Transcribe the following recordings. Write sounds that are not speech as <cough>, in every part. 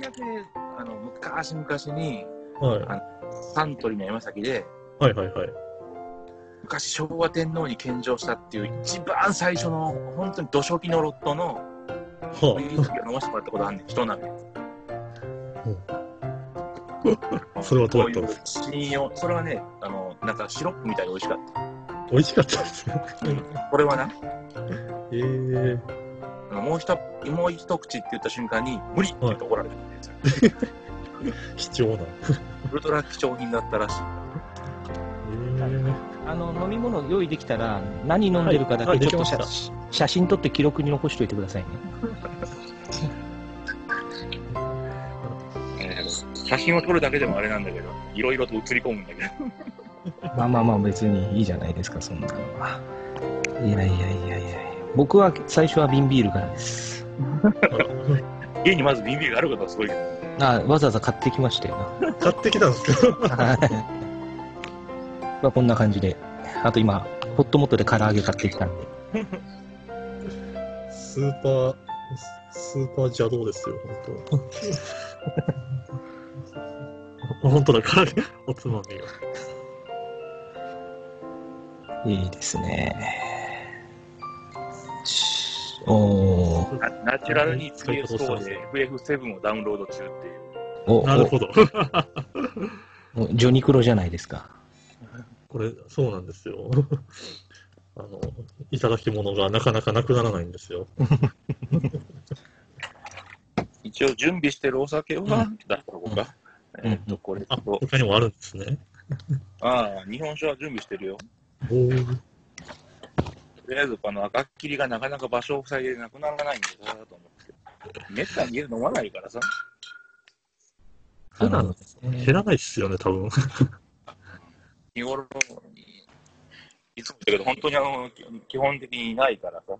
回だけ、あの、昔々に、はい。サントリーの山崎で、はいはいはい。昔昭和天皇に献上したっていう一番最初の本当に土初期のロットのはウイスキーを飲ませてもらったことあんねん一鍋あ、<laughs> それはどうやったんですか？信用それはねあのなんかシロップみたいで美味しかっ美味しかったですね。たこれはな <laughs> えー、もう一もう一口って言った瞬間に無理って言って怒られたんですよ。<laughs> 貴重な。ウルトラ貴重品だったらしい。えー、あの飲み物用意できたら何飲んでるかだはい。けちょっと写写真撮って記録に残しておいてくださいね。<laughs> えー写真を撮るだけでもあれなんだけどいろいろと映り込むんだけど。<laughs> まあまあまあ別にいいじゃないですか、そんなのは。いやいやいやいや僕は最初は瓶ビールからです。家にまずビンビーがあることはすごいけどあわざわざ買ってきましたよ買ってきたんですか？な。はい。まあこんな感じで。あと今、ホットモットで唐揚げ買ってきたんで。スーパー、スーパー邪道ですよ、本当。<laughs> 本当だ、唐揚げ、おつまみが。いいですね。ナナチュラルに PS4 で FF7 をダウンロード中っていうおなるほど。お <laughs> ジョニクロじゃないですか。これ、そうなんですよ。<laughs> あの、いただき物がなかなかなくならないんですよ。<laughs> 一応準備してるお酒は、だったこか。うんえっと、これあ、と、他にもあるんですね。ああ、日本酒は準備してるよ。おーとりあえず、この赤っきりがなかなか場所を塞いでなくならないんだなと思って。めったに家で飲まないからさ。普段減らないっすよね、多分。日頃に、いつもだけど、本当にあの、基本的にないからさ。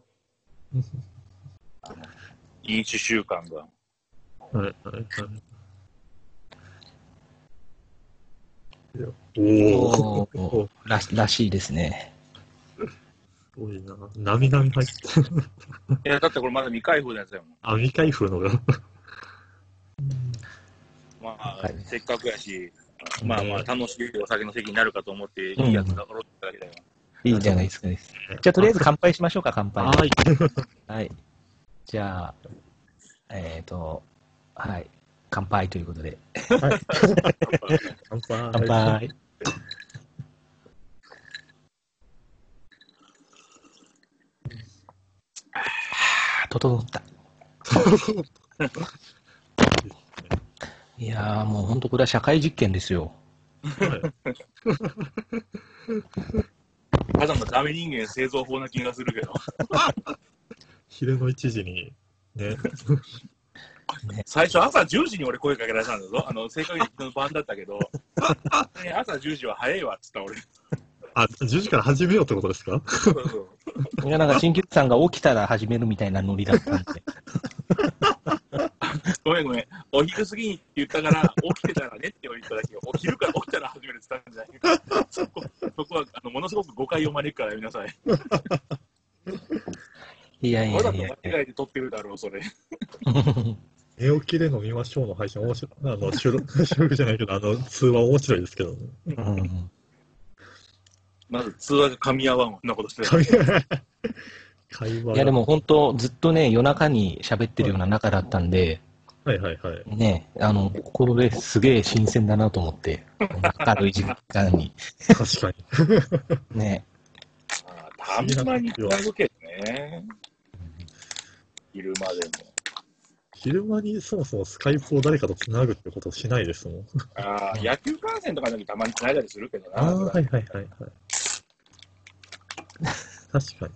あの飲酒習慣が。はいはいはい。おーおらしいですね。すごいな。なみなみ入ってる。<laughs> いや、だってこれまだ未開封のやつだよ。あ、未開封のが。<laughs> まあ、はいせっかくやし、まあまあ、楽しいお酒の席になるかと思って、いいやつがろっただけだよ。いいじゃないですか。じゃあ、とりあえず乾杯しましょうか、乾杯。はい。はい。じゃあ、えっ、と、はい。乾杯ということで。<laughs> 乾杯。乾杯。整った。いやー、もう本当これは社会実験ですよ。ただのダメ人間製造法な気がするけど、昼の1時に、ね。最初朝10時に俺声かけられたんだぞ。あの、正確に昨日晩だったけど、ね朝10時は早いわっつった俺。あ、10時から始めようってことですか？そうそういや、なんか、新吉さんが起きたら始めるみたいなノリだったんで。<laughs> ごめんごめん。お昼過ぎにって言ったから、起きてたらねって言っただけよ。お昼から起きたら始めるって言ったんじゃない？<laughs> そこ、そこは、あの、ものすごく誤解を招くからやめなさい。<laughs> いやいわざとやいや間違えて撮ってるだろう、それ。寝起きで飲みましょうの配信面白い。あの、収録、収録じゃないけど、あの、通話面白いですけどね。うんまず通話が噛み合わん、なことしてた会話会話がいや、でも本当、ずっとね、夜中に喋ってるような仲だったんで、はいはいはい。ね、あの、これすげえ新鮮だなと思って、明るい時間に。確かに。<laughs> ね。たまにつなぐけどね。昼間でも。昼間にそもそもスカイプを誰かとつなぐってことをしないですもん。ああ、野球観戦とかの時たまにつないだりするけどな。ああ、はいはいはいはい。確かに。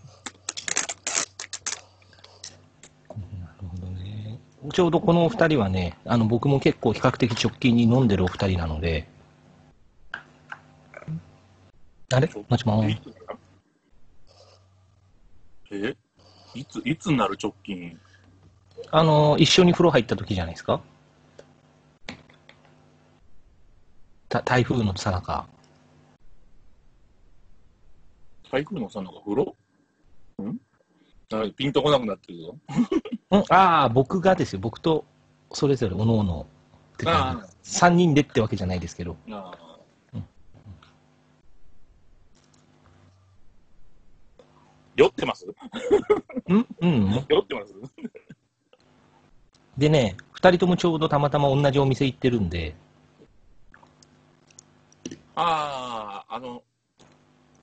なるほどね。ちょうどこのお二人はね、あの、僕も結構比較的直近に飲んでるお二人なので、あれ？もしも？えいつ、いつになる直近？あの、一緒に風呂入った時じゃないですか？た台風のさなか。台風のさなか風呂？ん？あピンとこなくなってるぞ。<laughs> うん、ああ、僕がですよ。僕とそれぞれ、おのおの。って感あじ。3人でってわけじゃないですけど。あうん酔ってます？うんうん。酔ってます？でね、2人ともちょうどたまたま同じお店行ってるんで、ああ、あの、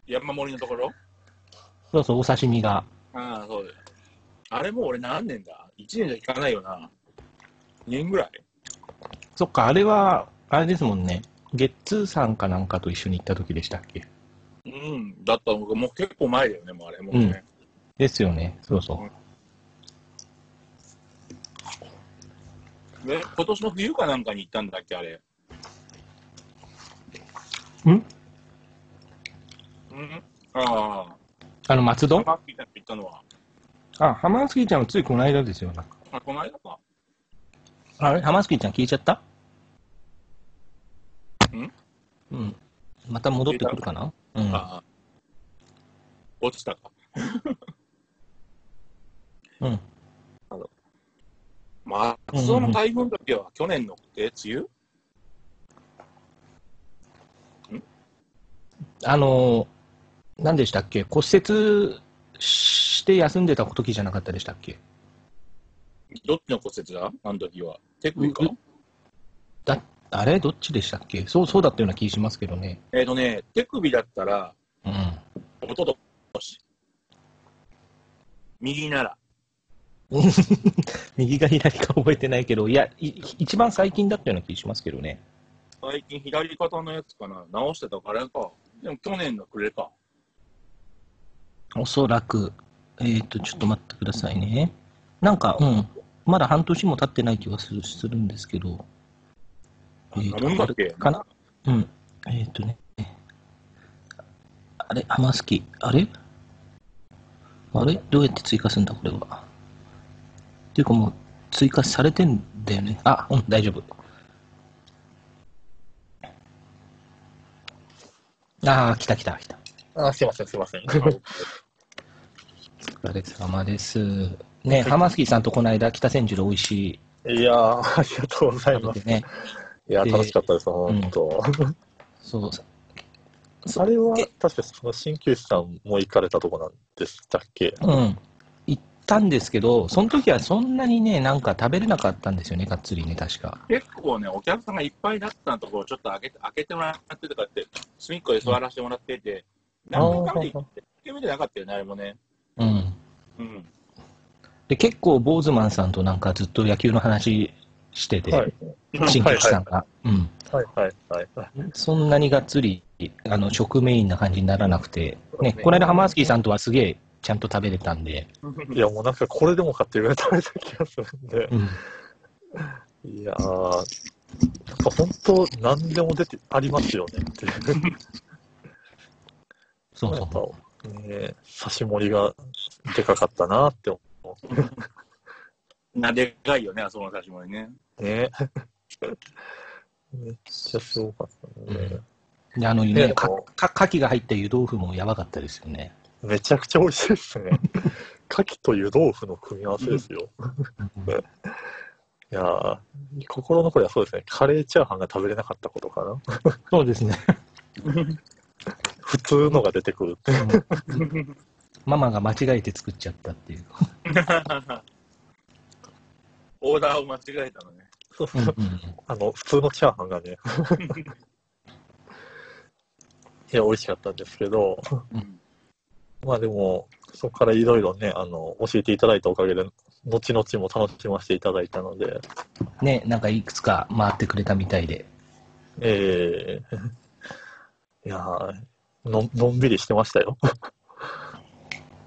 山盛りのところ？そうそう、お刺身が。ああ、そうだよ。あれもう俺何年だ ?1 年じゃいかないよな。2年ぐらい？そっか、あれは、あれですもんね。ゲッツーさんかなんかと一緒に行った時でしたっけ？うん。だったのがもう結構前だよね、もうあれもうね。ですよね。そうそう。で今年の冬かなんかに行ったんだっけ、あれ。ん？うん？ああの、松あ、戸？マッキーちゃんと行ったのは。あ、ハマスキーちゃんはついこの間ですよ。あ、この間か。あれ？ハマスキーちゃん聞いちゃった？ん？うん。また戻ってくるかな？うん。ああ。落ちたか。うん。まあ、その台風の時は去年の、え、梅雨？あのー、何でしたっけ？骨折して休んでた時じゃなかったでしたっけ？どっちの骨折だ？あの時は。手首かうだあれ？どっちでしたっけ？そう、そうだったような気しますけどね。えっ、とね、手首だったら、うん。おととし。右なら。<laughs> 右か左か覚えてないけど、いや、い一番最近だったような気しますけどね。最近左肩のやつかな。直してたからか。でも去年の暮れか。おそらく、えっ、と、ちょっと待ってくださいね。なんか、うん、まだ半年も経ってない気がするするんですけど、えっけ？あれかな？うん。えっ、とね、あれ、ハマスキ、あれ？あれ？どうやって追加するんだ、これは。っていうかもう、追加されてんだよね。あ、うん、大丈夫。ああ、来た来た来た。あ、すいません、すいません。<laughs> お疲れ様です。ね、ハマスキーさんとこの間、北千住で美味しいいやー、ありがとうございます。ね、いや楽しかったです、本当。そう、あれはで、確かその鍼灸師さんも行かれたとこなんでしたっけ？うん、たんですけど、その時はそんなにね、なんか食べれなかったんですよね、がっつりね、確か。結構ね、お客さんがいっぱいだったところをちょっと開けて開けてもらってとかって、隅っこで座らせてもらってて、何回かで行って、1回目じゃなかったよね、あれもね。うん。うん。で、結構、ボーズマンさんとなんかずっと野球の話してて、はい。新さんが。うん。はいはいはいはい。そんなにがっつり、あの、食メインな感じにならなくて、ね、ねこの間ハマスキーさんとはすげえ、ちゃんと食べれたんで、<laughs> いや、もうなんかこれでもかっていうぐらい食べた気がするんで。うん。いやー、やっぱ本当、何でも出てありますよねっていう。や <laughs> っそうそぱ、ね、刺し盛りがでかかったなって思 <laughs> なでかいよね、あそこの刺し盛りね。う。ね。めっちゃすごかったね。う。で、あのねね、かもか牡蠣が入った湯豆腐もやばかったですよね。めちゃくちゃ美味しいですね。<laughs> 牡蠣と湯豆腐の組み合わせですよ。いやー、心残りはそうですね。カレーチャーハンが食べれなかったことかな。そうですね。普通のが出てくるって。ママが間違えて作っちゃったっていう。オーダーを間違えたのね。そうそうあの、普通のチャーハンがね。<laughs> いや、美味しかったんですけど、うんまあでも、そこからいろいろね、あの、教えていただいたおかげで、後々も楽しませていただいたので、ね、なんかいくつか回ってくれたみたいで。ええいやーの、のんびりしてましたよ。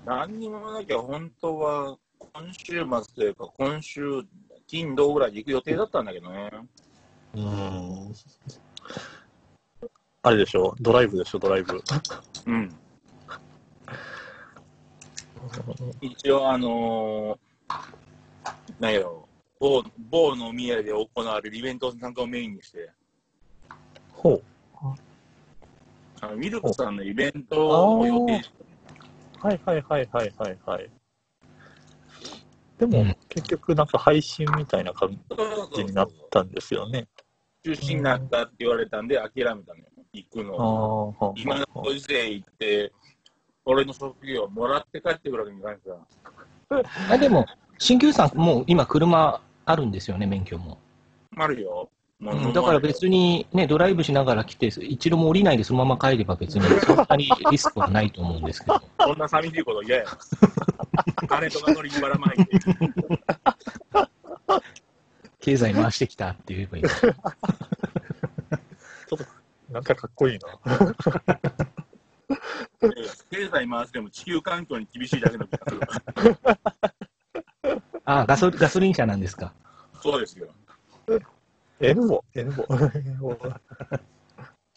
何にもなきゃ、本当は今週末というか、今週、金、土ぐらいで行く予定だったんだけどね。うん。あれでしょ、ドライブでしょ、ドライブ。うん。一応、あのー、なんやろ、某、某飲み屋で行われるイベント参加をメインにして、ほう。あのミルクさんのイベントを予定して、はいはいはいはいはいはい。でも、うん結局なんか配信みたいな感じになったんですよね。中止になったって言われたんで、諦めたのよ。行くあの。あ、今のご時世行って、俺の職業もらって帰ってくるわけにいかないから。<laughs> あでも、鍼灸師さん、もう今、車あるんですよね、免許も。あるよ。もうんだから別にね、ドライブしながら来て、一度も降りないでそのまま帰れば別にそんなにリスクはないと思うんですけど。<laughs> そんな寂しいこと嫌や。<laughs> 金とか乗りにばらまいて。経済回してきたって言えばいい。なんかかっこいいな。経済回しても地球環境に厳しいだけの気がする。<laughs> あガソガソリン車なんですか？そうですよ。N ボ、<laughs> N ボ。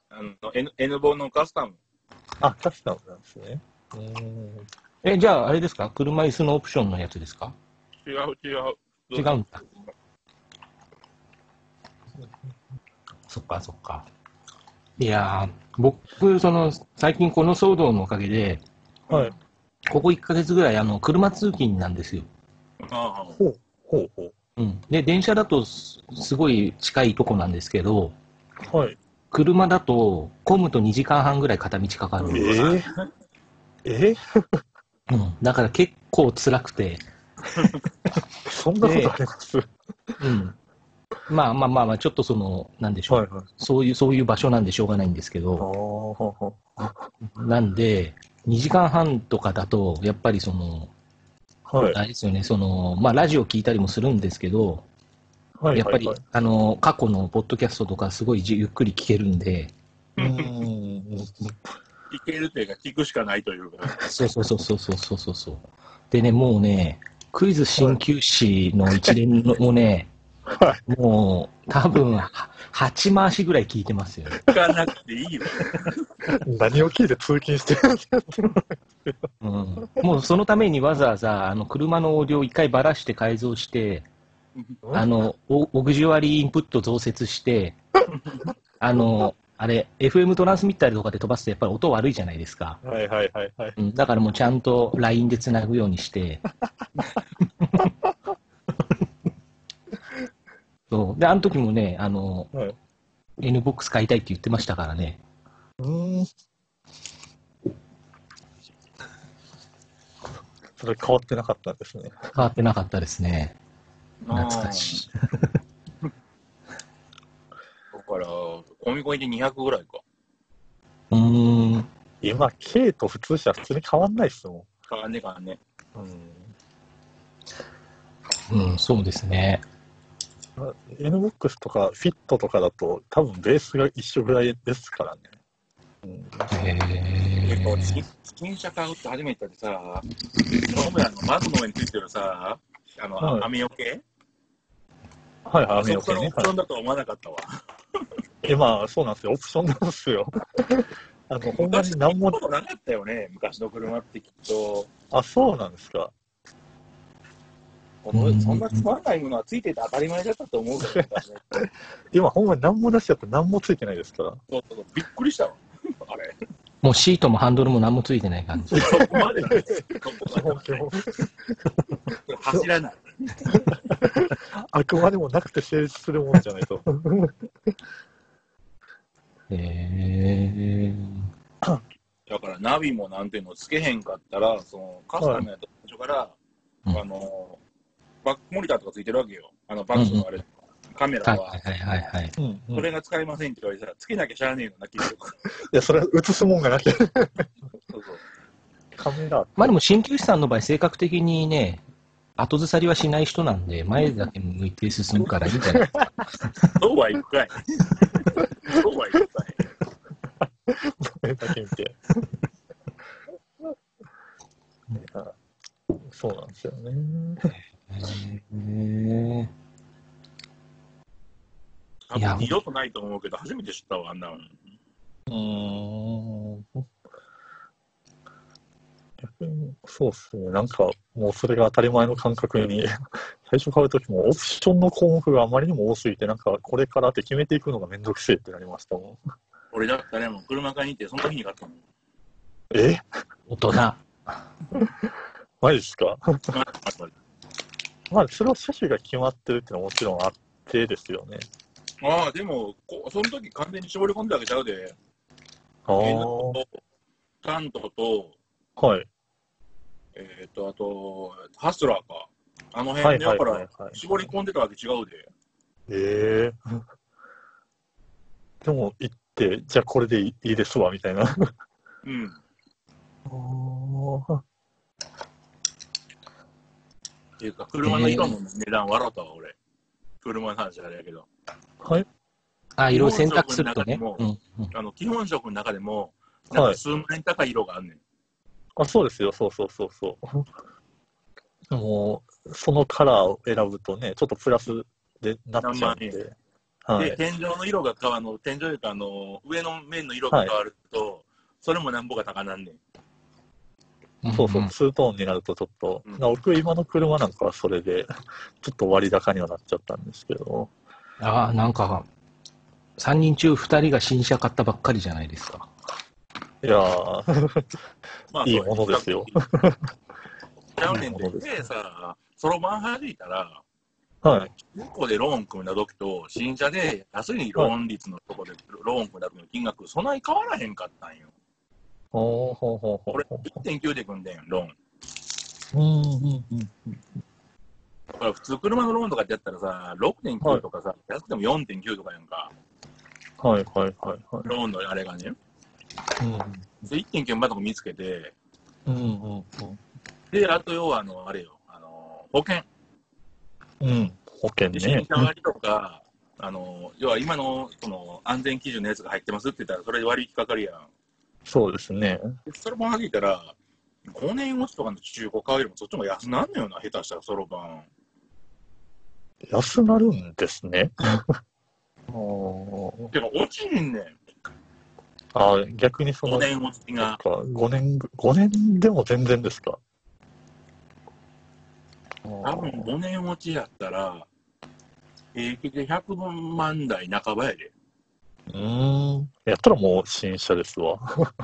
あの N, N 本のカスタム。あ、カスタムなんですね。うん。え、じゃあ、あれですか？車椅子のオプションのやつですか？違う違う。違うんだ。そっかそっか。いやー、僕、その、最近この騒動のおかげで、はい。ここ1ヶ月ぐらい、あの、車通勤なんですよ。ああほう、ほう、ほうん。で、電車だとすすごい近いとこなんですけど、う。はい。車だと、混むと2時間半ぐらい片道かかるんえです。ええ <laughs> うん。だから結構辛くて、<laughs> そんなことあります？うん。まあまあまあまあ、ちょっとその、なんでしょう、はいはい、そういう、そういう場所なんでしょうがないんですけど、なんで、2時間半とかだと、やっぱりその、はい、あれですよね、その、まあ、ラジオ聞いたりもするんですけど、はいはいはい、やっぱり、あの、過去のポッドキャストとか、すごいゆっくり聞けるんで、うん。聞けるというか、聞くしかないというか。そうそうそうそうそうそうそう。でね、もうね、クイズ鍼灸師の一連のもね、は <laughs> もう多分は8回しぐらい聞いてますよ。聞かなくていいよ。<laughs> 何を聞いて通勤してるんですかうん、もうそのためにわざわざあの車のオーディオを一回ばらして改造して、あのオオグジュアリーインプット増設して、<laughs> あの、あれ、FM トランスミッターとかで飛ばすとやっぱり音悪いじゃないですか。はいはいはいはい。うん、だからもうちゃんと LINE でつなぐようにして。そう。で、あの時もね、あの、はい NBOX 買いたいって言ってましたからね。うん。それ変わってなかったんですね。変わってなかったですね。懐かしい。だから、込み込みで200ぐらいか。うーん。今、K と普通車普通に変わんないっすも変わんねえからね。ん。うん。うん、そうですね。NBOX とかフィットとかだと多分ベースが一緒ぐらいですからね。うん、へ結構、ー自転車買うって初めてでさ、ノブラのマグの上についてるさ、あの、はい網よけ？はいはい、あそこのオね。プションだとは思わなかったわ。え、まあ、そうなんですよ。オプションなんですよ。あの、ほんまに何もそんな、ことなかったよね、昔の車ってきっと。あ、そうなんですか。うんそんなつまんないものはついてて当たり前だったと思うけどね、今、ほんまに何も出しちゃって何もついてないですから。そうそうそうびっくりしたわ。あれ。もうシートもハンドルも何もついてない感じ。そこまで、そこま基本で走らない。あくまでもなくて成立するもんじゃないと。へーだからナビもなんていうのつけへんかったら、そのカスタムやった最初から、うんあの、バックモニターとかついてるわけよ。あのバックのあれ、カメラは、はいはいはいはい。うんうんそれが使えませんって言われたら、つけなきゃしゃあねえのな、結局。いや、それは映すもんがなきゃ。そうそう。カメラ。まあでも鍼灸師さんの場合、性格的にね、後ずさりはしない人なんで、前だけ向いて進むからいいんじゃない？そうはいくかい。そうはいくかい。これだけ見て。<laughs> そうなんですよね。へ多いや分二度とないと思うけど、初めて知ったわ、あんなの。うーん。逆に、そうっすね。なんか、もうそれが当たり前の感覚に、<laughs> 最初買うときも、オプションの項目があまりにも多すぎて、なんか、これからって決めていくのがめんどくせえってなりましたもん。俺だったらもう車買いに行って、その時に買ったもん。え？大人。<laughs> マジっすか？<laughs> まあそれは車種が決まってるっていうのはもちろんあってですよね。ああ、でもこ、その時完全に絞り込んだわけちゃうで。ああ、タントと、はい。えっ、と、あと、ハスラーか。あのはい辺で、だから、。絞り込んでたわけ違うで。ええでも行って、じゃあこれでいいですわ、みたいな。うん。っていうか、車の色の値段笑ったわ、俺。車の話あれやけど。はい。あ、色々選択するとね。うんうんあの、基本色の中でも、なんか数万円高い色があんねん。あ、そうですよ、そうそうそうそう。<laughs> もう、そそのカラーを選ぶとね、ちょっとプラスでなっちゃうんで。はで、い。天井の色が変わるの、天井というか、あの、上の面の色が変わると、それもなんぼか高なんねん。そうそう、んツートーンになるとちょっと、うん僕今の車なんかはそれで、<laughs> ちょっと割高にはなっちゃったんですけど、ああ、なんか、3人中2人が新車買ったばっかりじゃないですか。いやー、<laughs> ま <laughs> いいものですよ。ちゃうねんで、でさ、そろばん弾いたら、はい。向こうでローン組んだ時と、新車で安いローン率のとこでローン組んだ時の金額、そんなに変わらへんかったんよ。ほうほうほうほう俺、ほう。1.9で組んでん、ローン。うんうんうんだから普通車のローンとかってやったらさ、6.9とかさ、安くても4.9とかやんか、はいはいはいはい。ローンのあれがね。うんで、1.9まで見つけて、うんうんで、あと要は、あの、あれよ、あの、保険。うん。うん。保険で、新ね。車割とか、あの、要は今の、その、安全基準のやつが入ってますって言ったら、それで割引かかるやん。そうですね。でそろばん弾いたら、5年落ちとかの中古買うよりもそっちの方が安なんのよな、下手したらそろばん。安なるんですね。<laughs> おーてか、落ちんねん。あ逆にそ5の、年落ちが。5年ぐ、5年でも全然ですか。多分5年落ちやったら、平気で100万台半ばやで。うーん。やったらもう新車ですわ。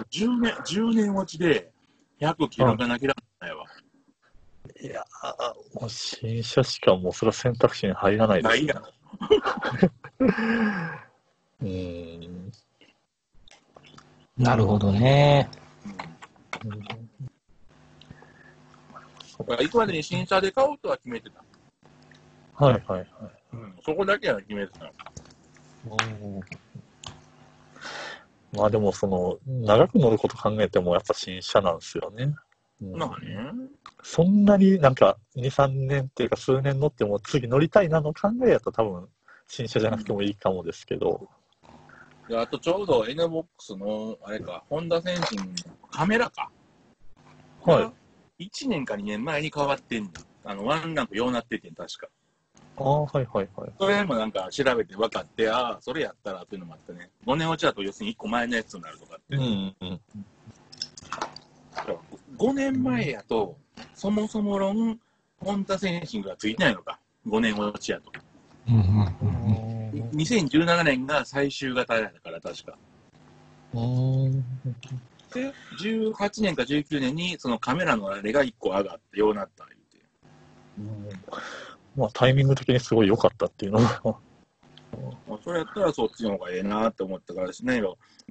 10年、10年落ちで100切らかなきゃないわ。いやー、もう新車しかもうそれは選択肢に入らないです、ないやん。うーん。なるほどね。だからいくまでに新車で買おうとは決めてた。はいはいはい。うん、そこだけは決めてた。まあでもその、長く乗ること考えてもやっぱ新車なんですよね。うんまあね。そんなになんか2、3年っていうか数年乗っても次乗りたいなの考えやと多分新車じゃなくてもいいかもですけど。であとちょうど NBOX の、あれか、ホンダセンシンカメラか。はい。1年か2年前に変わってんの。あの、ワンランクようなっててん、確か。ああ、はいはいはい。それもなんか調べて分かって、ああ、それやったらっていうのもあってね。5年落ちだと要するに1個前のやつになるとかって。うんうん。5年前やと、そもそも論、ホンダセンシングがついてないのか。5年落ちやと。うんうんうん2017年が最終型やから、確か。うん。で、18年か19年にそのカメラのあれが1個上がって、ようなった言うて。まあタイミング的にすごい良かったっていうのは。まあ、それやったらそっちの方がええなって思ったからですね。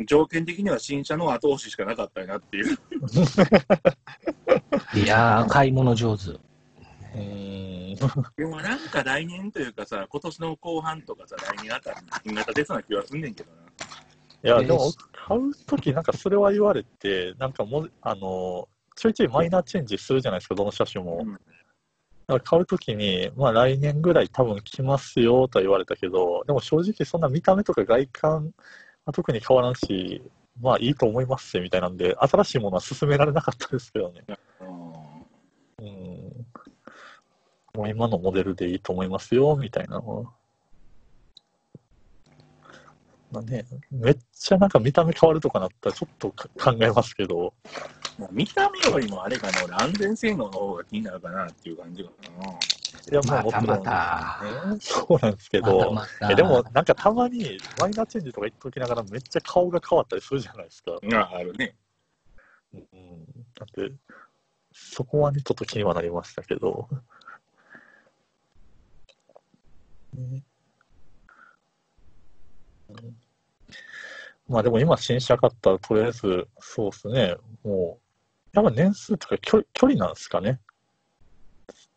条件的には新車の後押ししかなかったよなっていう。<laughs> いやー、買い物上手。うん。でもなんか来年というかさ、今年の後半とかさ、来年あたりに新型出そうな気はすんねんけどな。いや、えーでも買うときなんかそれは言われて、なんかもう、あの、ちょいちょいマイナーチェンジするじゃないですか、どの車種も。うんだから買うときに、まあ来年ぐらい多分来ますよとは言われたけど、でも正直そんな見た目とか外観は特に変わらんし、まあいいと思いますみたいなんで、新しいものは勧められなかったですけどね。うんうん。もう今のモデルでいいと思いますよ、みたいなのは。まあね、めっちゃなんか見た目変わるとかなったらちょっとか考えますけど、まあ見た目よりもあれかな、俺安全性能の方が気になるかなっていう感じかな。いやまあまたまもちろん、た。ね、そうなんですけまたど、またえでも、なんかたまにマイナーチェンジとか言っときながらめっちゃ顔が変わったりするじゃないですか。があるね。うん、だって、そこはね、ちょっと気にはなりましたけど。まあでも今新車買ったらとりあえず、そうですね、もう、やっぱ年数とか距距離なんですかね。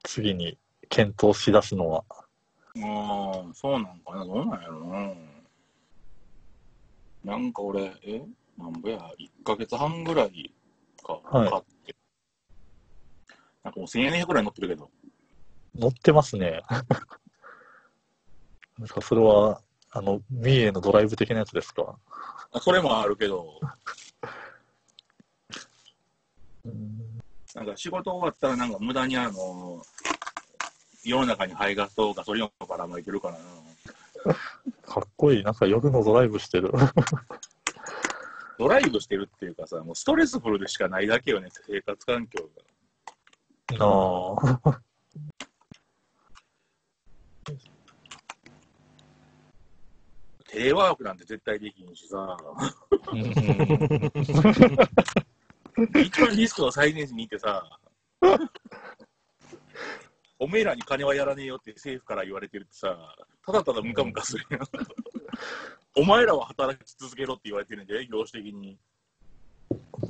次に検討しだすのは。ああ、そうなんかな、どうなんやろな。なんか俺、え？なんぼや、1ヶ月半ぐらいか、はい買って。なんかもう1000円ぐらい乗ってるけど。乗ってますね。<laughs> なんかそれは、あの、三重のドライブ的なやつですか？あそれもあるけど、うんなんか仕事終わったらなんか無駄にあの、世の中に排ガスとガソリンをばらまいてるからな。かっこいい。なんか夜のドライブしてる。ドライブしてるっていうかさ、もうストレスフルでしかないだけよね、生活環境が。なあ。テレワークなんて絶対できんしさ、一番リスクを最善しに行ってさ、おめえらに金はやらねえよって政府から言われてるってさ、ただただムカムカするやん。お前らは働き続けろって言われてるんで、業種的に。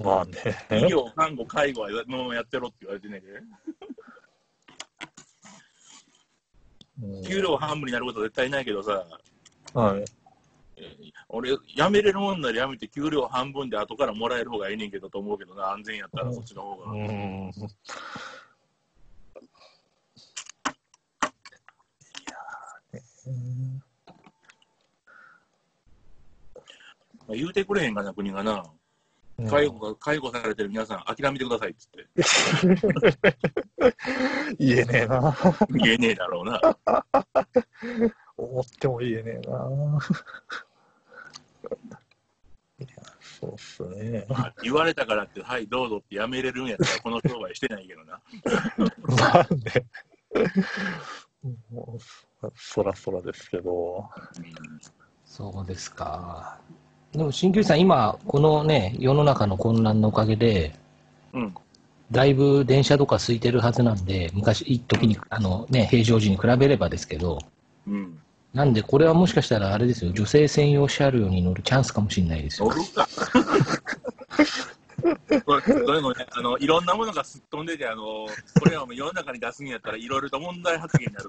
まあね。医療、看護、介護はのやってろって言われてんねんで。うん給料半分になることは絶対ないけどさ、はい。えー俺、辞めれるもんなら辞めて給料半分で後からもらえる方がいいねんけどと思うけどな、安全やったらそっちの方が。うん。まあ言うてくれへんかな、国がな。うん介護が介護されてる皆さん、諦めてくださいっつって。<laughs> 言えねえな。言えねえだろうな。<laughs> 思っても言えねえな。そうっすね。言われたからって、はい、どうぞって辞めれるんやったら、この商売してないけどな。まあね。もうそそらそらですけど。うんそうですか。でも、鍼灸師さん、今、このね、世の中の混乱のおかげで、うん。だいぶ電車とか空いてるはずなんで、昔、一時に、あのね、平常時に比べればですけど、うん。なんで、これはもしかしたらあれですよ、女性専用車両に乗るチャンスかもしれないですよ。乗るか。これこれもね、あの、いろんなものがすっ飛んでて、あの、これはもう世の中に出すんやったら、いろいろと問題発言になる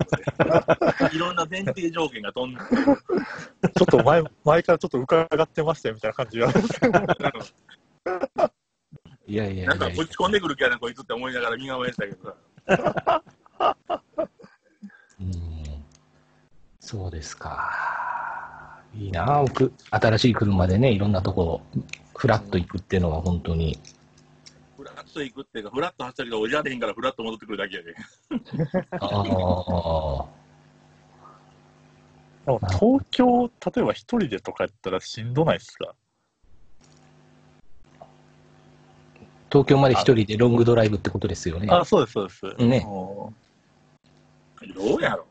ので、<laughs> いろんな前提条件が飛んで、ちょっと前、前からちょっと伺ってましたよみたいな感じが。<laughs> いやいやいやなんかぶち込んでくる気やな、こいつって思いながら身構えてたけどさ。うんそうですか。いいなあ僕、新しい車でね、いろんなとこ、フラッと行くっていうのは本当に。フラッと行くっていうか、フラッと走ったけど、おじゃれへんからフラッと戻ってくるだけやで。ああ。でも東京、例えば一人でとかやったらしんどないっすか？東京まで一人でロングドライブってことですよね。あ、そうです、そうです。ねもどうやろ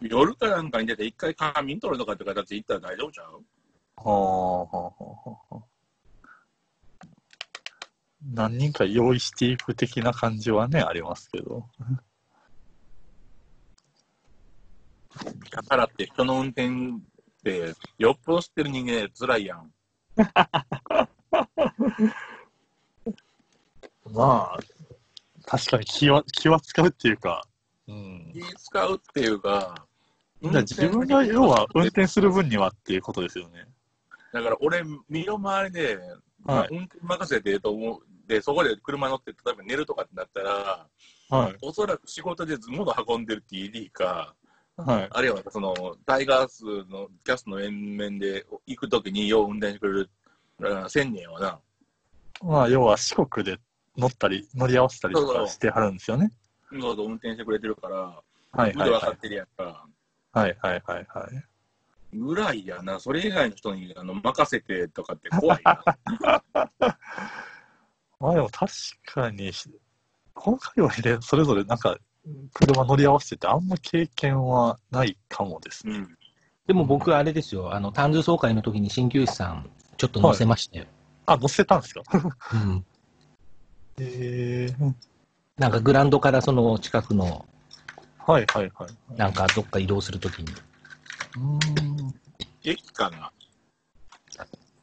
夜かなんかに出て一回仮眠取るとかって形で行ったら大丈夫ちゃう？うはあはあはあはあ何人か用意していく的な感じはね、ありますけど。だからって人の運転ってよっぽど知ってる人間辛いやん。<laughs> まあ、確かに気は、気は使うっていうか、うん。気使うっていうか、だから自分が要は運転する分にはっていうことですよね。だから俺、身の回りで、はい運転任せてと思う。で、そこで車乗って、例えば寝るとかってなったら、はい。おそらく仕事で物運んでる TD か、はい。あるいはそのタイガースのキャスの面々で行くときによう運転してくれるあ千年はな、まあ、要は四国で乗ったり、乗り合わせたりとかしてはるんですよね。そうそう運転してくれてるから、はいはいはい。腕分かってるやんか。はいはいはいはい。ぐらいやな、それ以外の人にあの任せてとかって怖いな。<laughs> まあでも確かに、この界隈でそれぞれなんか、車乗り合わせててあんま経験はないかもですね。うん。でも僕、あれですよ、あの、単図総会の時に鍼灸師さん、ちょっと乗せましたよ。あ、乗せたんですか？うん。<laughs> へえー。なんかグラウンドからその近くのはいはいはい。なんかどっか移動するときに。うん。駅かな？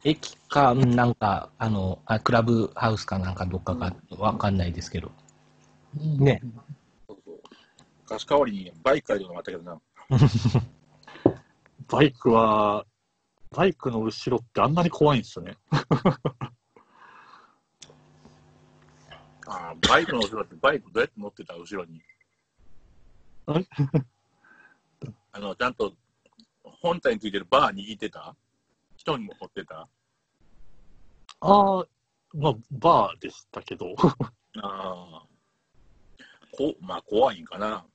駅か、うんなんか、あの、あクラブハウスかなんかどっかかわかんないですけど。ね。貸し代わりにバイク借りるのもあったけどな。<laughs> バイクは、バイクの後ろってあんなに怖いんですね。ああ、バイクの後ろってバイクどうやって乗ってた後ろに？え <laughs> あの、ちゃんと本体についてるバー握ってた？人にも乗ってた？ああ、まあ、バーでしたけど。<laughs> ああ。こ、まあ怖いんかな。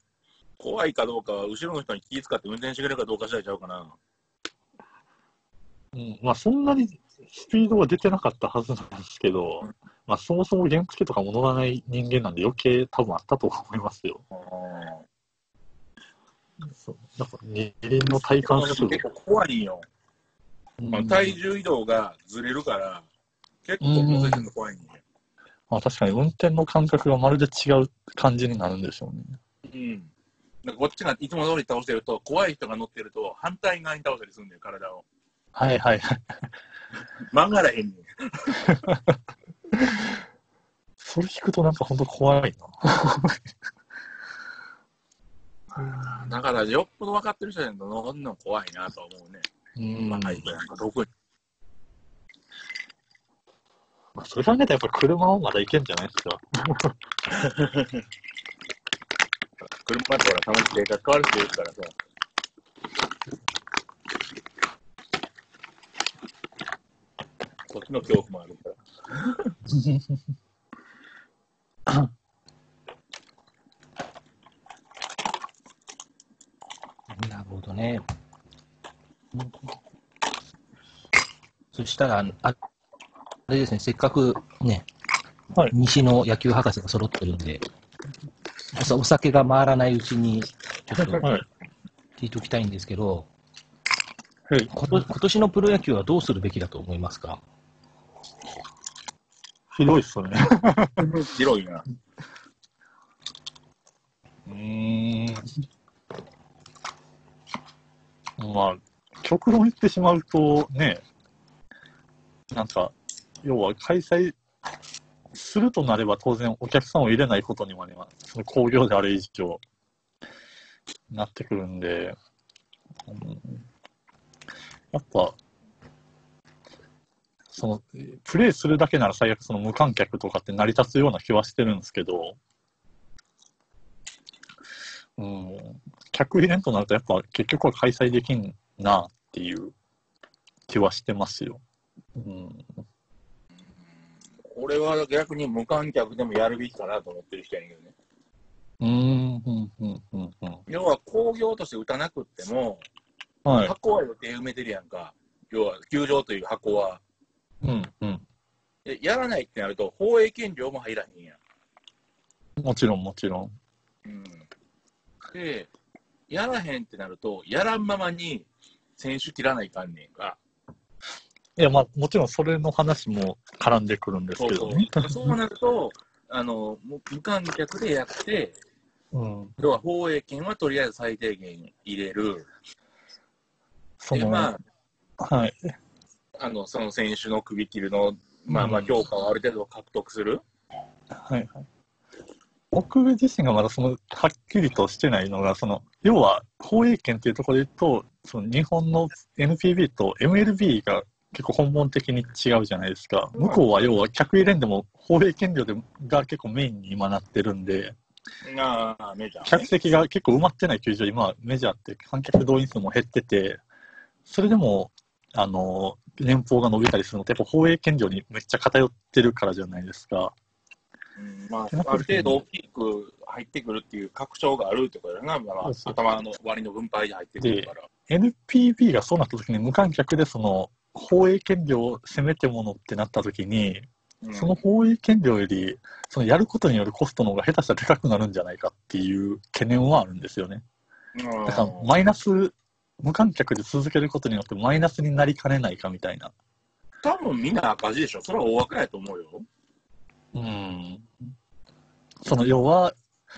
怖いかどうかは後ろの人に気遣って運転してくれるかどうかしらいちゃうかな。うん、まあ、そんなにスピードは出てなかったはずなんですけど、まあ、そもそも原付とかも乗らない人間なんで余計多分あったと思いますよ。あそうなんか二輪の体感数結構怖いんよ。まあ、体重移動がずれるから、結構乗せてるの怖い。まあ、確かに運転の感覚がまるで違う感じになるんでしょうね。うん。なんかこっちがいつも通り倒してると、怖い人が乗ってると、反対側に倒したりするんだよ、体を。はいはいはい。曲がらへんねん。<laughs> それ聞くとなんか本当怖いな。<laughs> だから、よっぽど分かってる人やんと乗るの怖いなと思うね。うんまあ、はい、なんか特に。まあ、それ考えたらやっぱ車はまだいけんじゃないですか。<laughs> 車ってほら、たまに生活変わるって言うからさ。こっちの恐怖もあるから。なるほどね。そしたら、ああれですね、せっかくね、はい西の野球博士が揃ってるんで、おお酒が回らないうちに、ちょっとはい。聞いておきたいんですけど、はい。今年のプロ野球はどうするべきだと思いますか？ひどいっすね。<laughs> 広いな。うーん。まあ、極論言ってしまうとね、なんか、要は開催するとなれば当然お客さんを入れないことにまでは、その工業である以上、なってくるんで、うんやっぱ、その、プレイするだけなら最悪その無観客とかって成り立つような気はしてるんですけど、うん、客入れんとなるとやっぱ結局は開催できんなっていう気はしてますよ。うん、俺は逆に無観客でもやるべきかなと思ってる人やねんけどね。うーん、うん、うん、うん、うん。要は工業として打たなくっても、はい。箱は予定埋めてるやんか。要は球場という箱は。うん、うん。でやらないってなると、放映権料も入らへんやん。もちろん、もちろん。うん、で、やらへんってなると、やらんままに選手切らないかんねんか。いや、まあ、もちろんそれの話も絡んでくるんですけどね。う。そうなると、あの、無無観客でやって、うん。要は放映権はとりあえず最低限入れる。で、その、まあ、はい。あの、その選手の首切るの、まあまあうん評価をある程度獲得する？はいはい。僕自身がまだその、はっきりとしてないのが、その、要は、放映権っていうところで言うと、その日本の NPB と MLB が結構根本的に違うじゃないですか。向こうは要は客入れんでも放映権料でが結構メインに今なってるんで、ああ、メジャー、客席が結構埋まってない球場、今メジャーって観客動員数も減ってて、それでも、あの、年俸が伸びたりするのって、やっぱ放映権料にめっちゃ偏ってるからじゃないですか。うんまあ、ある程度大きく入ってくるっていう確証があるってことだな、まあ頭の割の分配で入ってくるから。NPB がそうなった時に無観客でその放映権料をせめてものってなった時に、うんその放映権料よりそのやることによるコストの方が下手したら高くなるんじゃないかっていう懸念はあるんですよね。うんだからマイナス、無観客で続けることによってマイナスになりかねないかみたいな。多分みんな赤字でしょ。それは大枠やと思うよ。うん。その要は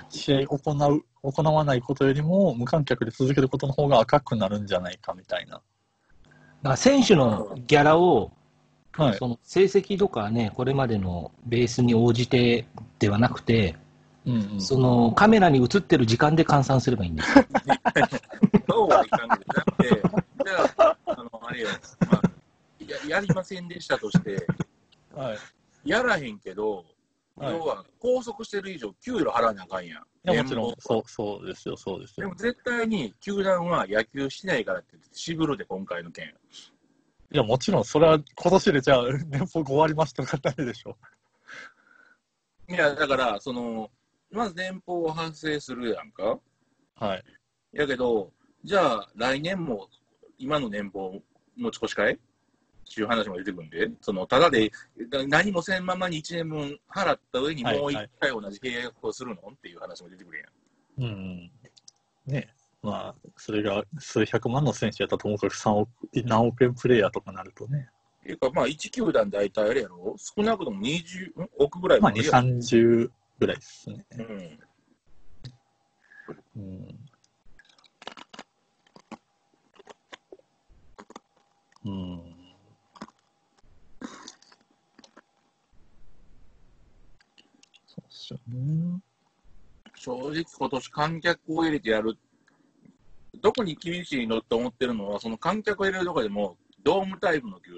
試合行う行わないことよりも無観客で続けることの方が赤くなるんじゃないかみたいな。だから選手のギャラを、はい。その成績とかね、これまでのベースに応じてではなくて、うんうん。そのカメラに映ってる時間で換算すればいいんですよ。そうはいかんけど、だって、じゃあ、あの、あれよ、まあ、ややりませんでしたとして、はい。やらへんけど、はい要は拘束してる以上、給料払わなあかんやん。いや、もちろんそう、そうですよ、そうですよ。でも絶対に球団は野球しないからって渋るで、今回の件。いや、もちろん、それは今年でじゃあ、年俸5割増しとかなるでしょ。いや、だから、その、まず年俸を発生するやんか。はい。やけど、じゃあ、来年も今の年俸持ち越しかい？っていう話も出てくるんで、そのただでだ何もせんままに1年分払った上にもうはい。1回同じ契約をするの？っていう話も出てくるやん。うん。ね。まあ、それが数百万の選手やったらともかく3億、何億円プレイヤーとかなるとね、ていうか、まあ、1球団大体あれやろ、少なくとも20ん？億ぐらいまあ、2、はや30ぐらいですね。うん。うん。うん。そうっすよね。正直、今年観客を入れてやる、どこに厳しいのって思ってるのは、その観客を入れるとこでも、ドームタイプの球。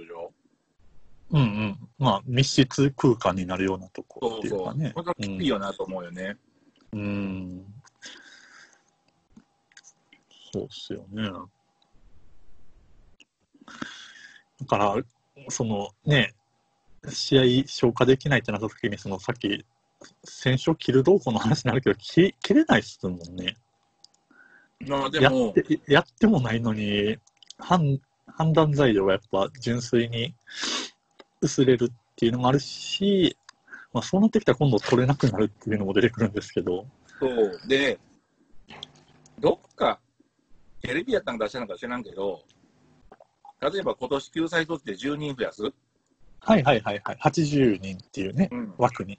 うんうん。まあ、密室空間になるようなとこそうっていうそう。かね。これがきついよなと思うよね。うん。そうっすよね。だから、そのね、試合消化できないってなった時に、そのさっき、選手を切るどうこうの話になるけど、切切れないっすもんね。まあ、でやもっ、て、やってもないのに、判判断材料がやっぱ純粋に薄れるっていうのもあるし、まあ、そうなってきたら今度取れなくなるっていうのも出てくるんですけど、そう。で、どっか、テレビやったんか出したのか知らんけど、例えば今年救済取って10人増やす、はいはいはいはい、80人っていうね、うん、枠に。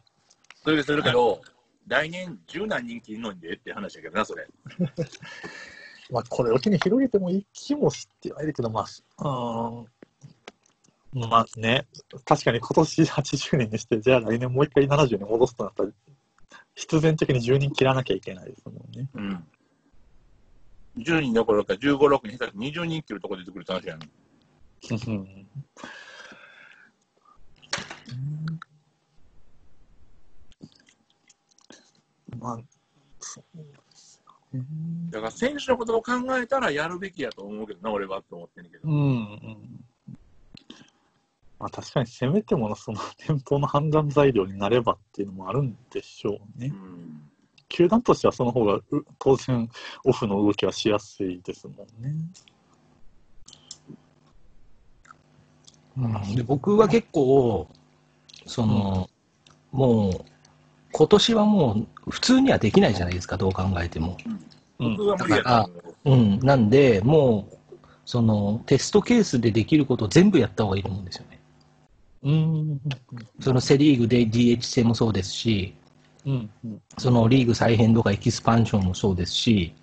それでするけど、来年10何人切るのにでって話だけどな、それ。<laughs> まあ、これを機に広げてもいい気もしてはいるけど、まあ、うん、まあね、確かに今年80人にして、じゃあ来年もう一回70に戻すとなったら、必然的に10人切らなきゃいけないですもんね。うん。10人どころか15、6人、下手して20人切るとこ出てくるって話やん。うんまあ。だから選手のことを考えたらやるべきやと思うけどな、俺はって思ってんだけど。うんうん。まあ確かにせめてものその <laughs> 店舗の判断材料になればっていうのもあるんでしょうね。うん。球団としてはその方がう当然オフの動きはしやすいですもんね。うん、で僕は結構、その、もう、今年はもう普通にはできないじゃないですか、どう考えても。うん、なんで、もう、そのテストケースでできることを全部やった方がいいと思うんですよね。うん。そのセ・リーグで DH 制もそうですし、うん。うん。そのリーグ再編とかエキスパンションもそうですし、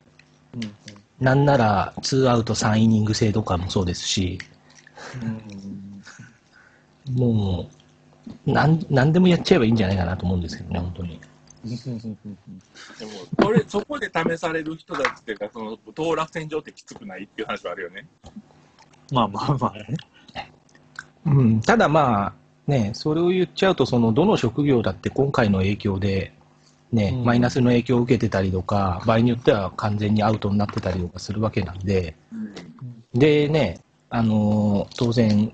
うん。なんなら2アウト3イニング制とかもそうですし、もう、なんなんでもやっちゃえばいいんじゃないかなと思うんですけどね、本当に。でもそれ、そこで試される人たちっていうか、その当落線上ってきつくないっていう話はあるよね。まあまあまあね。うん、ただまあ、ね、それを言っちゃうと、そのどの職業だって今回の影響で、ねうんマイナスの影響を受けてたりとか、場合によっては完全にアウトになってたりとかするわけなんで、でね、あのー当然、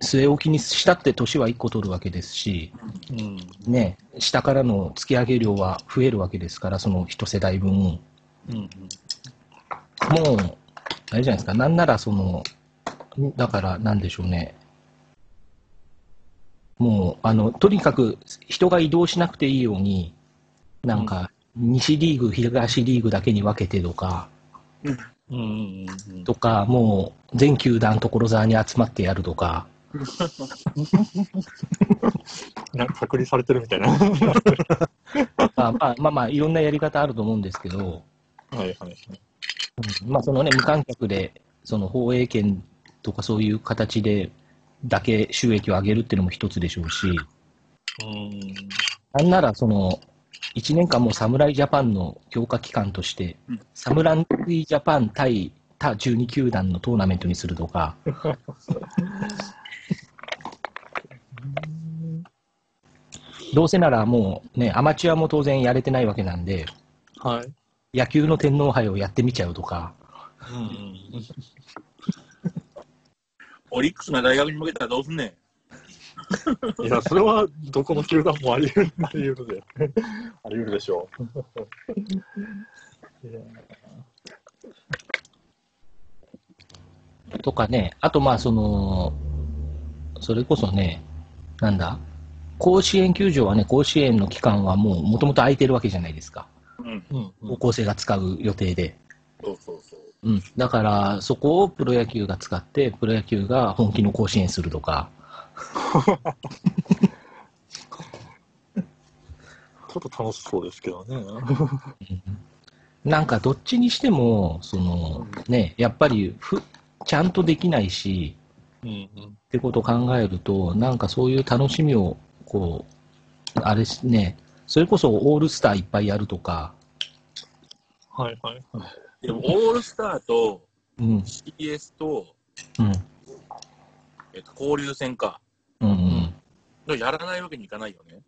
据え置きにしたって年は1個取るわけですし、うん。ね、下からの突き上げ量は増えるわけですから、その一世代分。もうん。う、あれじゃないですか、なんならその、だからなんでしょうね。もう、あの、とにかく人が移動しなくていいように、なんか、西リーグ、東リーグだけに分けてとか、うん。うん。うん。とか、もう全球団所沢に集まってやるとか、<laughs> なんか隔離されてるみたいな。<laughs> まあまあまあまあ、いろんなやり方あると思うんですけど、はいはいはい。うんまあそのね、無観客で、その放映権とかそういう形でだけ収益を上げるっていうのも一つでしょうし、うん。なんならその、1年間も侍ジャパンの強化期間としてうん、侍ジャパン対他12球団のトーナメントにするとか、<laughs> どうせならもうね、アマチュアも当然やれてないわけなんで、はい。野球の天皇杯をやってみちゃうとか、うん。オリックスが大学に向けたらどうすんねん。<laughs> いや、それはどこの球団もあり得る、あり得るで。<laughs> あり得るでしょう。<laughs> とかね、あとまあその、それこそね、なんだ、甲子園球場はね、甲子園の期間はもうもともと空いてるわけじゃないですか。うん。うんうん高校生が使う予定で。そうそうそう。うん。だから、そこをプロ野球が使って、プロ野球が本気の甲子園するとか、<laughs> ちょっと楽しそうですけどね。なんかどっちにしても、その、ね、やっぱりふ、ちゃんとできないし、うんうん。ってことを考えると、なんかそういう楽しみを、こう、あれね、それこそオールスターいっぱいやるとか、はいはいはい。でも、オールスターとうん、CS と、うん、えっと、交流戦か。うん、うん。やらないわけにいかないよね。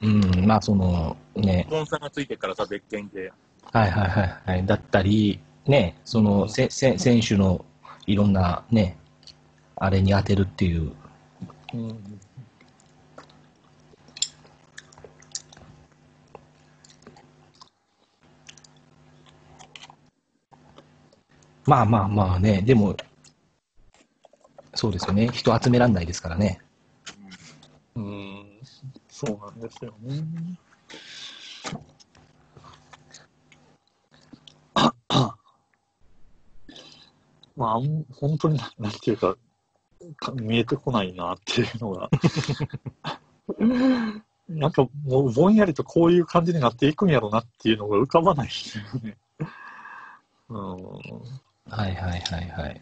うん、まあその、ね、スポンサーがついてからさ、別件で。はいはいはいはい。だったり、ね、その、せ、せ、選手のいろんなね、あれに当てるっていう。うんまあまあまあね、でも、そうですよね。人集めらんないですからね。うん、そうなんですよね。<coughs> まあ、あん本当にな、んていうか、か見えてこないなっていうのが。<laughs> なんかもうぼんやりとこういう感じになっていくんやろうなっていうのが浮かばないですよね。うん。はいはいはいはい。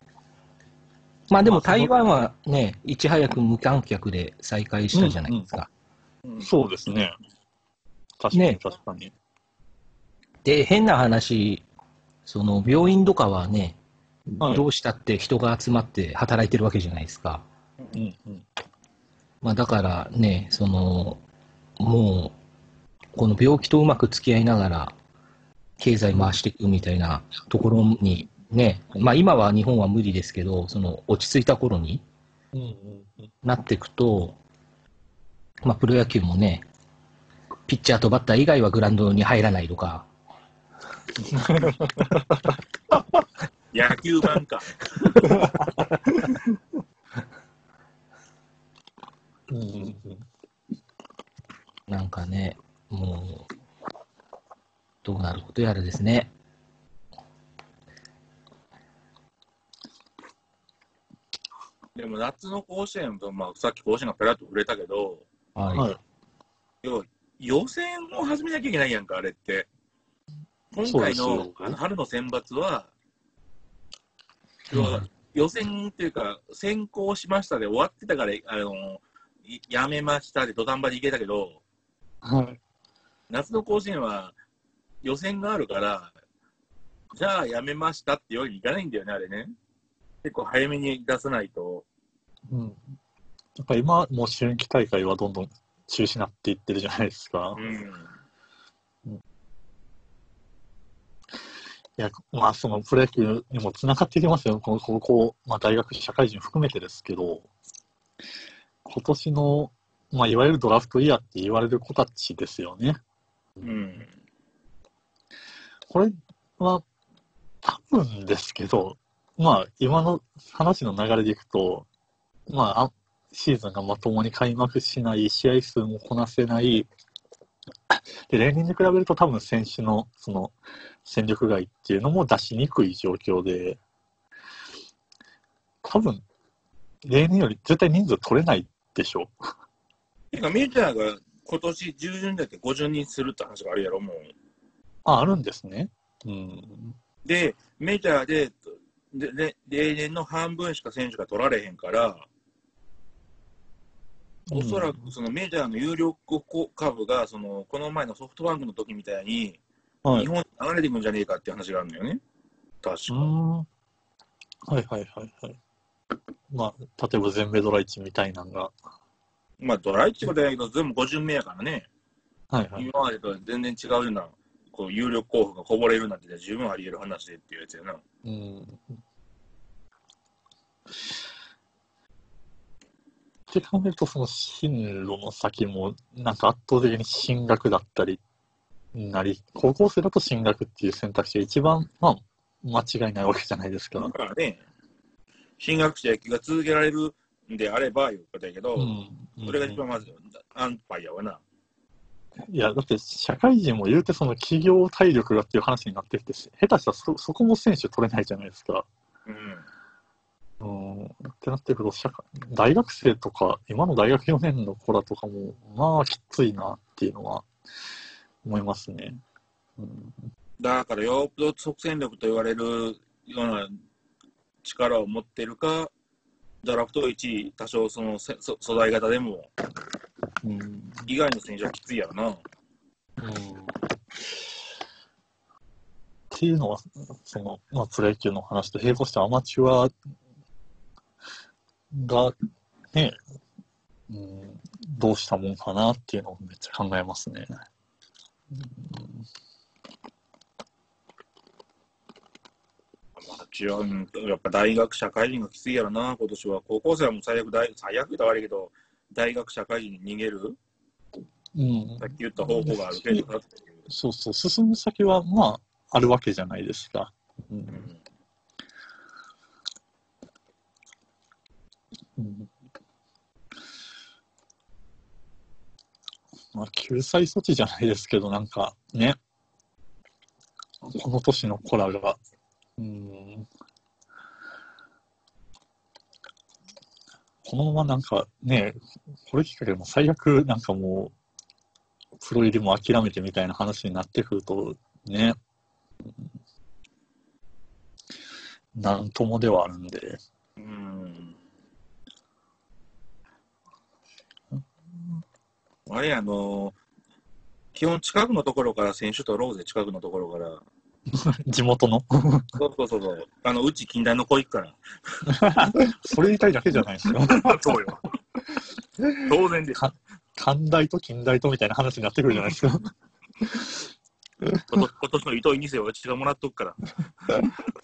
まあでも台湾はね、いち早く無観客で再開したじゃないですか。うんそうですね。確かねに確かに。で、変な話、その病院とかはね、はいどうしたって人が集まって働いてるわけじゃないですか。うんうん。まあだからね、その、もう、この病気とうまく付き合いながら、経済回していくみたいなところにね、まあ今は日本は無理ですけど、その落ち着いた頃に。なっていくと、まあプロ野球もね、ピッチャーとバッター以外はグラウンドに入らないとか、野球版か。うんなんかね、もう、どうなることやらですね。でも夏の甲子園と、まあ、さっき甲子園がペラッと触れたけど、はい。はい要は予選を始めなきゃいけないやんか、あれって。今回の春の選抜は、要は予選っていうか、先行しましたで終わってたから、あのいやめましたで土壇場でいけたけど、はい。夏の甲子園は予選があるから、じゃあやめましたっていうわけにいかないんだよね、あれね。結構早めに出さないと。うん。やっぱ今、もう春季大会はどんどん中止になっていってるじゃないですかう。ん。いや、まあ、そのプロ野球にもつながってきますよ。この高校、まあ、大学、社会人含めてですけど、今年の、まあ、いわゆるドラフトイヤーって言われる子たちですよね。うん。これは、多分ですけど、まあ、今の話の流れでいくと、まあ、あシーズンがまともに開幕しない、試合数もこなせない、で、例年に比べると多分選手の、その、戦力外っていうのも出しにくい状況で、多分、例年より絶対人数取れないでしょていうか、メジャーが今年中旬だけ50人するって話があるやろ、もう。あ、あるんですね。うん。で、メジャーで、でで例年の半分しか選手が取られへんから、おそらくそのメジャーの有力株が、そのこの前のソフトバンクの時みたいに、はい日。本に流れていくんじゃねえかっていう話があるんだよね。確か。うん。はいはいはいはい。まあ、例えば全米ドラ1みたいなのが。まあ、ドライってことだけど、全部50名やからね、はいはい。今までとは全然違うような、こう有力候補がこぼれるなんて十分あり得る話でっていうやつやな。うん。って考えると、その進路の先も、なんか圧倒的に進学だったり、なり、高校生だと進学っていう選択肢が一番、まあ、間違いないわけじゃないですかだ。からね、進学者野球が続けられるんであればいうことやけど、うん。それが一番まず安牌やわな。いや、だって社会人も言うてその企業体力がっていう話になってきて、下手したらそそこも選手取れないじゃないですか。うん。うん。ってなってくると社、大学生とか、今の大学4年の子らとかも、まあきついなっていうのは思いますね。うん、だからよっぽど即戦力と言われるような力を持ってるか、ドラフト1位、多少その素材型でも、うん。以外の選手はきついやろな。っていうのは、その、まあ、プロ野球の話と並行してアマチュアが、ね、うん、どうしたもんかなっていうのをめっちゃ考えますね。うんまあ、違う、やっぱ大学、社会人がきついやろな、今年は。高校生はもう最悪大、最悪言ったら悪いけど、大学、社会人に逃げる、うん。さっき言った方法があるけど。そうそう、進む先は、まあ、あるわけじゃないですか。ううんん。うん。まあ、救済措置じゃないですけど、なんかね、この年の子らが、うん、このままなんかね、これきっかけでも最悪なんかもう、プロ入りも諦めてみたいな話になってくると、ね、なんともではあるんで、うん。あれ、あの基本近くのところから選手取ろうぜ、近くのところから。<laughs> 地元の？そうそうそうそう。あの、うち近代の子行くから。<laughs> それ言いたいだけじゃないですか。そうよ。当然です。寛大と近代とみたいな話になってくるじゃないですか。今年今年の糸井2世はうちがもらっとくから。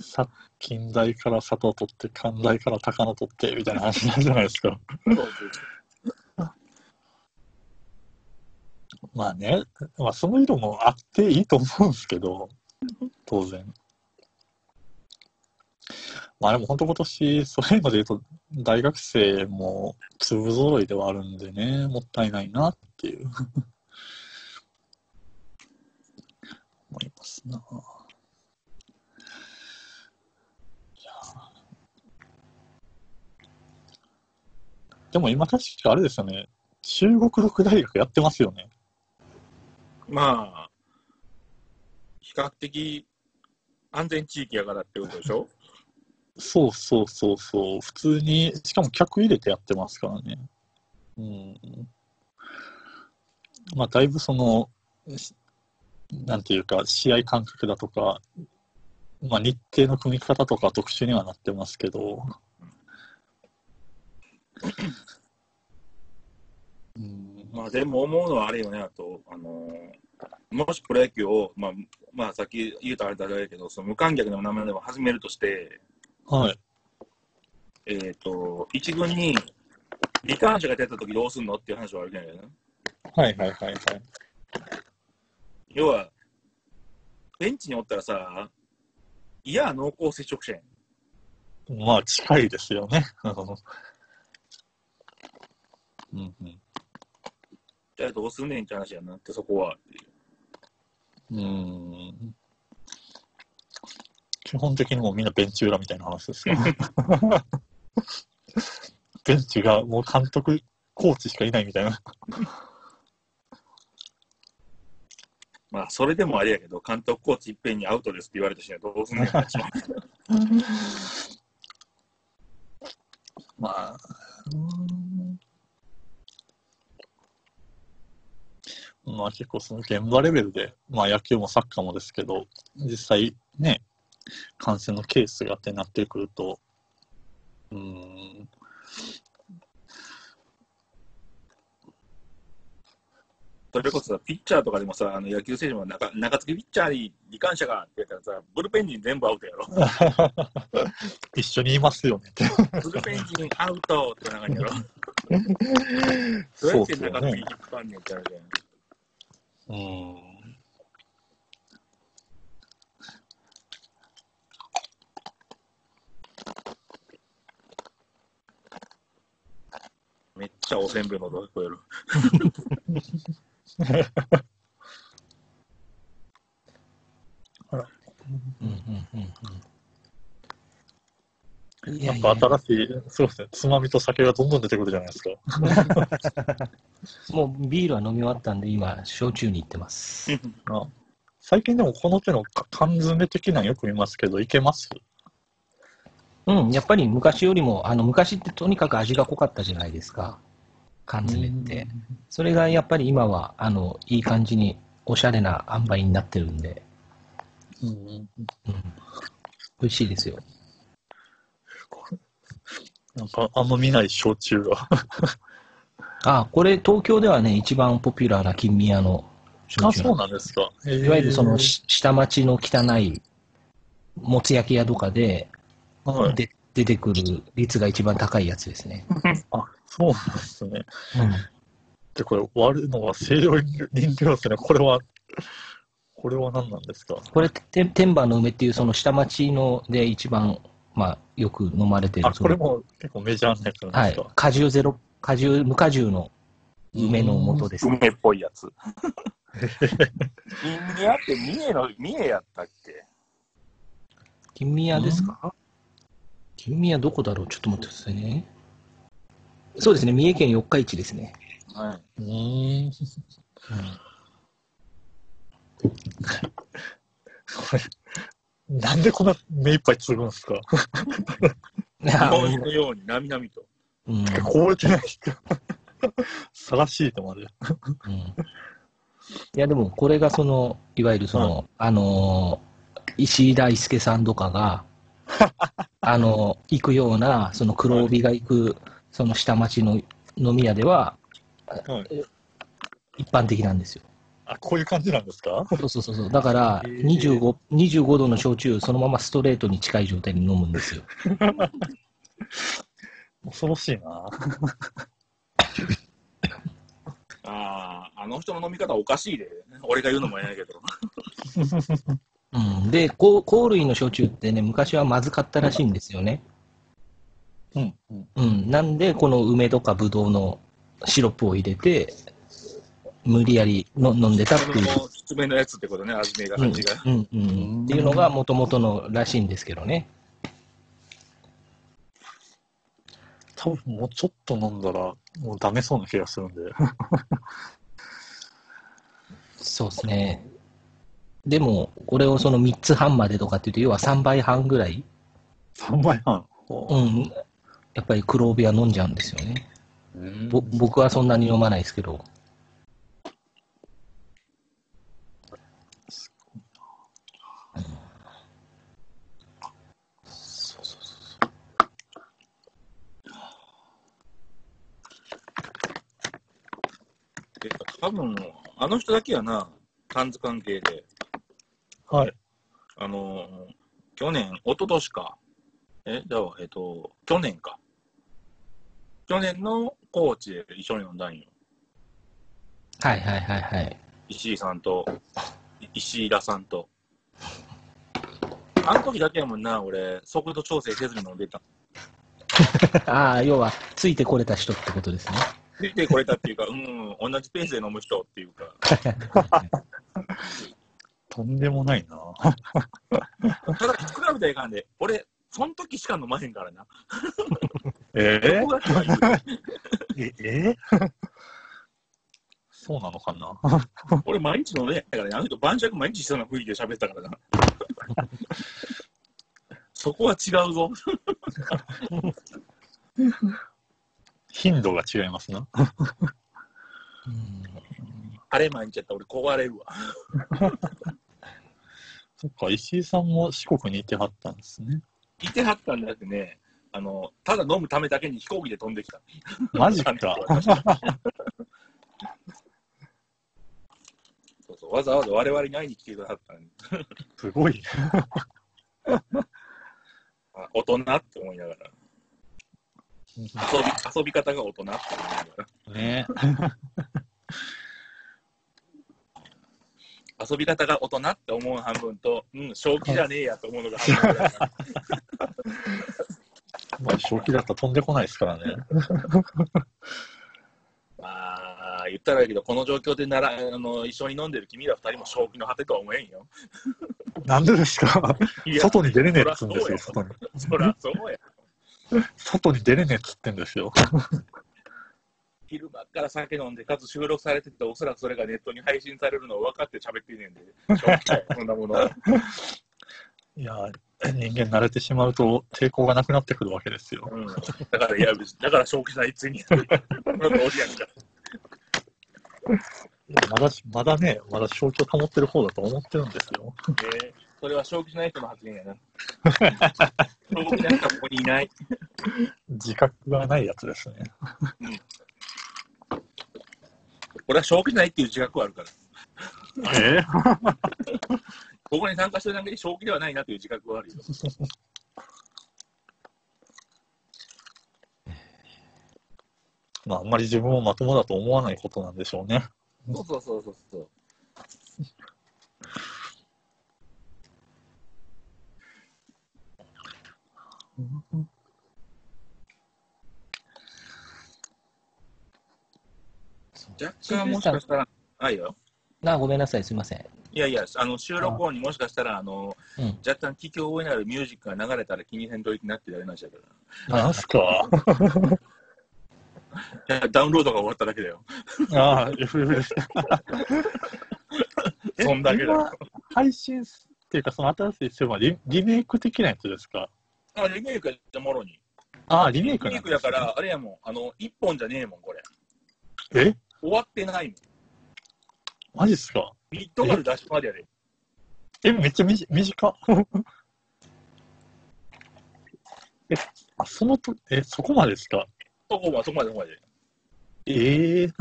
さ近代から佐藤取って、寛大から高野取ってみたいな話になるじゃないですか。まあね、まあその色もあっていいと思うんですけど、当然。まあでも本当今年、そういうので言うと、大学生も粒揃いではあるんでね、もったいないなっていう。<laughs> 思いますな。いやでも今確かあれですよね、中国六大学やってますよね。まあ、比較的安全地域やからってことでしょ？そうそうそうそう、普通に、しかも客入れてやってますからね。うん。まあ、だいぶその、しなんていうか、試合感覚だとか、まあ、日程の組み方とか特殊にはなってますけど、うん、まあでも思うのはあれよね、あと、あのーもしプロ野球を、まあ、まあさっき言うとあれだけど、その無観客の名前でも始めるとして、はい。えっ、と、一軍に罹患者が出たときどうすんのっていう話はあるじゃないかな。はいはいはいはい。要は、ベンチにおったらさ、いや、濃厚接触者やん。まあ、近いですよね。<laughs> うんうん。じゃあどうすんねんって話やなって、そこは。うーん基本的にもうみんなベンチ裏みたいな話ですよ。<laughs> ベンチがもう監督、コーチしかいないみたいな。まあ、それでもあれやけど、監督コーチいっぺんにアウトですって言われたし、どうすんのかな <laughs> まあ、うんまあ結構その現場レベルで、まあ野球もサッカーもですけど、実際ね、感染のケースがってなってくると、うん、それこそさ、ピッチャーとかでもさ、あの野球選手も中中継ぎピッチャーに罹患者がって言ったらさ、ブルペン陣全部アウトやろ。<laughs> 一緒にいますよね。ブルペン陣アウトってな感じやろ。<laughs> どうやって中継ぎ引っ張んねんってあるじゃん。うん。めっちゃおせんべいの音が聞こえる。<laughs> うんうんうんうん。いやっぱ新しい、そうですね、つまみと酒がどんどん出てくるじゃないですか。<laughs> もうビールは飲み終わったんで、今、焼酎に行ってます。あ最近でもこの手のか缶詰的なのよく見ますけど、いけます？うん、やっぱり昔よりも、あの昔ってとにかく味が濃かったじゃないですか、缶詰って。それがやっぱり今はあのいい感じにおしゃれな塩梅になってるんで、うん。うん、美味しいですよ。なんかあんま見ない焼酎が。<laughs> あ、これ東京ではね、一番ポピュラーな金宮のあ、焼酎そうなんですか。いいわゆるそのし下町の汚いもつ焼き屋とかではい。で出てくる率が一番高いやつですね。<laughs> あ、そうなんですね。うんで、これ割るのは清涼飲料ですね。これは、これは何なんですか？これ、て天馬の梅っていうその下町ので一番、まあ、よく飲まれてるあ、これも結構メジャーなやつなんはいですか？、果汁ゼロ、果汁、無果汁の梅の素です、ね。梅っぽいやつ。<laughs> 金宮って三重の、三重やったっけ？金宮ですか？金宮どこだろう？ちょっと待ってくださいね。そうですね、三重県四日市ですね。はい。<laughs> うーん。これ、なんでこんな目いっぱいつぐんですか？いや氷のように、なみなみと。うん凍れてない人。さらしいとまで。うんいや、でも、これがその、いわゆるその、あのー石井大輔さんとかが、<laughs> あの行くような、その黒帯が行く、その下町の飲み屋では、はい一般的なんですよ。あ、こういう感じなんですか？そうそうそうそう。だから、へー25、25度の焼酎、そのままストレートに近い状態に飲むんですよ。<laughs> 恐ろしいな。<laughs> ああ、あの人の飲み方おかしいで。俺が言うのもえないけど。うん、で、こう香類の焼酎ってね、昔はまずかったらしいんですよね。うん。うんうん。なんで、この梅とかブドウのシロップを入れて、無理やりの飲んでたっていう。もうきつめのやつってことね、味めが、うん味が。うんうん、っていうのがもともとのらしいんですけどね。多分もうちょっと飲んだら、もうダメそうな気がするんで。<laughs> そうですね。でも、これをその3つ半までとかっていうと、要は3倍半ぐらい、3倍半。うん、やっぱり黒帯は飲んじゃうんですよね。うんぼ僕はそんなに飲まないですけど。そうそうそうで多分、あの人だけやな、漢字関係で。はい。あの、去年、一昨年か。え、じゃあ、えっと、去年か。去年のコーチで一緒に飲んだんよ。はいはいはいはい。石井さんと、い石井田さんと。あの時だけやもんな、俺、速度調整せずに飲んでた。<laughs> ああ、要は、ついてこれた人ってことですね。出てこれたっていうか、うん、同じペースで飲む人っていうか。<laughs> とんでもないな。ただ、比べたらいかんで、俺、その時しか飲まへんからな。え僕だけは言うええ？そうなのかな？俺毎日飲んでないからね、あの人晩酌毎日しそうな雰囲気で喋ってたからな。<laughs> そこは違うぞ。頻度が違いますな。あれ毎日やったら俺壊れるわ。<laughs> そっか、石井さんも四国にいてはったんですね。いてはったんだってね、あの、ただ飲むためだけに飛行機で飛んできた。マジか。<laughs> そうそう、わざわざ我々に会いに来てくださったのに。すごい。<laughs> あ大人って思いながら。遊び遊び方が大人って思いながら。ね <laughs> 遊び方が大人って思う半分と、うん、正気じゃねえやと思うのが半分ぐらいかなまあ、<laughs> 正気だったら飛んでこないですからね。<laughs> まあ、言ったらいいけど、この状況でならあの一緒に飲んでる君ら二人も正気の果てとは思えんよ。なんでですか？外に出れねえっつうんですよ、そ外に。そらそうや。外に出れねえっつってんですよ。<laughs> 昼間から酒飲んで、かつ収録されてて、おそらくそれがネットに配信されるのを分かって喋ってんねんで、そんなもの。<laughs> いや、人間慣れてしまうと抵抗がなくなってくるわけですよ。うん、だから、いや、だから正気ないついに。やんか。<laughs> まだ、まだね、まだ正気を保ってる方だと思ってるんですよ。えーそれは正気ない人の発言やな。<laughs> 正気ない人はここにいない。自覚がないやつですね。俺は正気ないっていう自覚はあるから。えここに参加してるだけで正気ではないなという自覚はあるよ。<laughs> まあ、あんまり自分をまともだと思わないことなんでしょうね。そうそうそうそうそう。若干もしかしたら、あいよ。なごめんなさい、すみません。いやいや、あの収録後にもしかしたら、あの、うん若干聞き覚えのあるミュージックが流れたら気にせんといてなってやりましたから。なんすかいやダウンロードが終わっただけだよ。ああ、FF です。<laughs> えそんだけだ配信っていうか、その新しいセブンはリリメイク的なやつですか？あ、リメイクやったもろに。ああ、リメイクリメイクやから、あれやもん、あの、一本じゃねえもん、これ。え？終わってないもん。マジっすか？ビットガル出しまでやで。え、めっちゃみじ短っ。<laughs> え、あ、そのと、え、そこまでですか？そこはそこまでそこまで。え？え <laughs>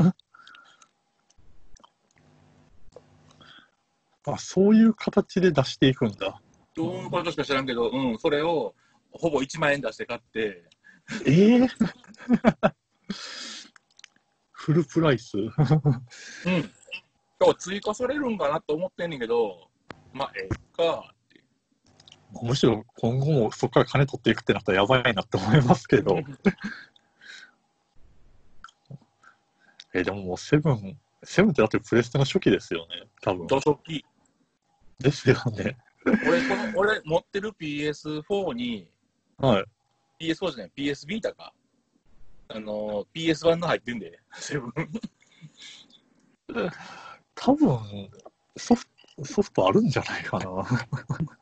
あ、そういう形で出していくんだ。どういうことしか知らんけど、うん、それをほぼ1万円出して買って、ええ <laughs> フルプライス？うん。今日追加されるんかなと思ってんねんけど、まあ、ええかって。むしろ今後もそこから金取っていくってなったらやばいなって思いますけど。<laughs> え、でももうセブン、セブンってだってプレステの初期ですよね、多分。土食器。ですよね。俺、この、俺持ってる PS4 に、はい。PS4 じゃない、PS ビータか？あの、PS 版の入ってんで、<laughs> セブン。多分ソフト、ソフトあるんじゃないかな。<laughs>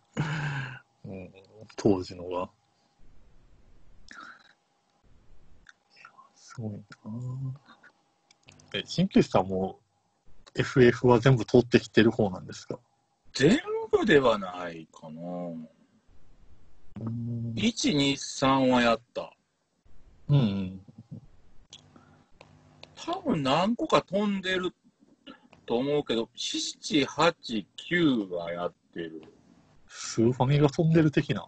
うん、当時のが。いやすごいな。え、新旧さんも FF は全部通ってきてる方なんですか？全部ではないかな。うん。1、2、3はやった。うん。多分何個か飛んでると思うけど、7、8、9はやってる。スーファミが飛んでる的な。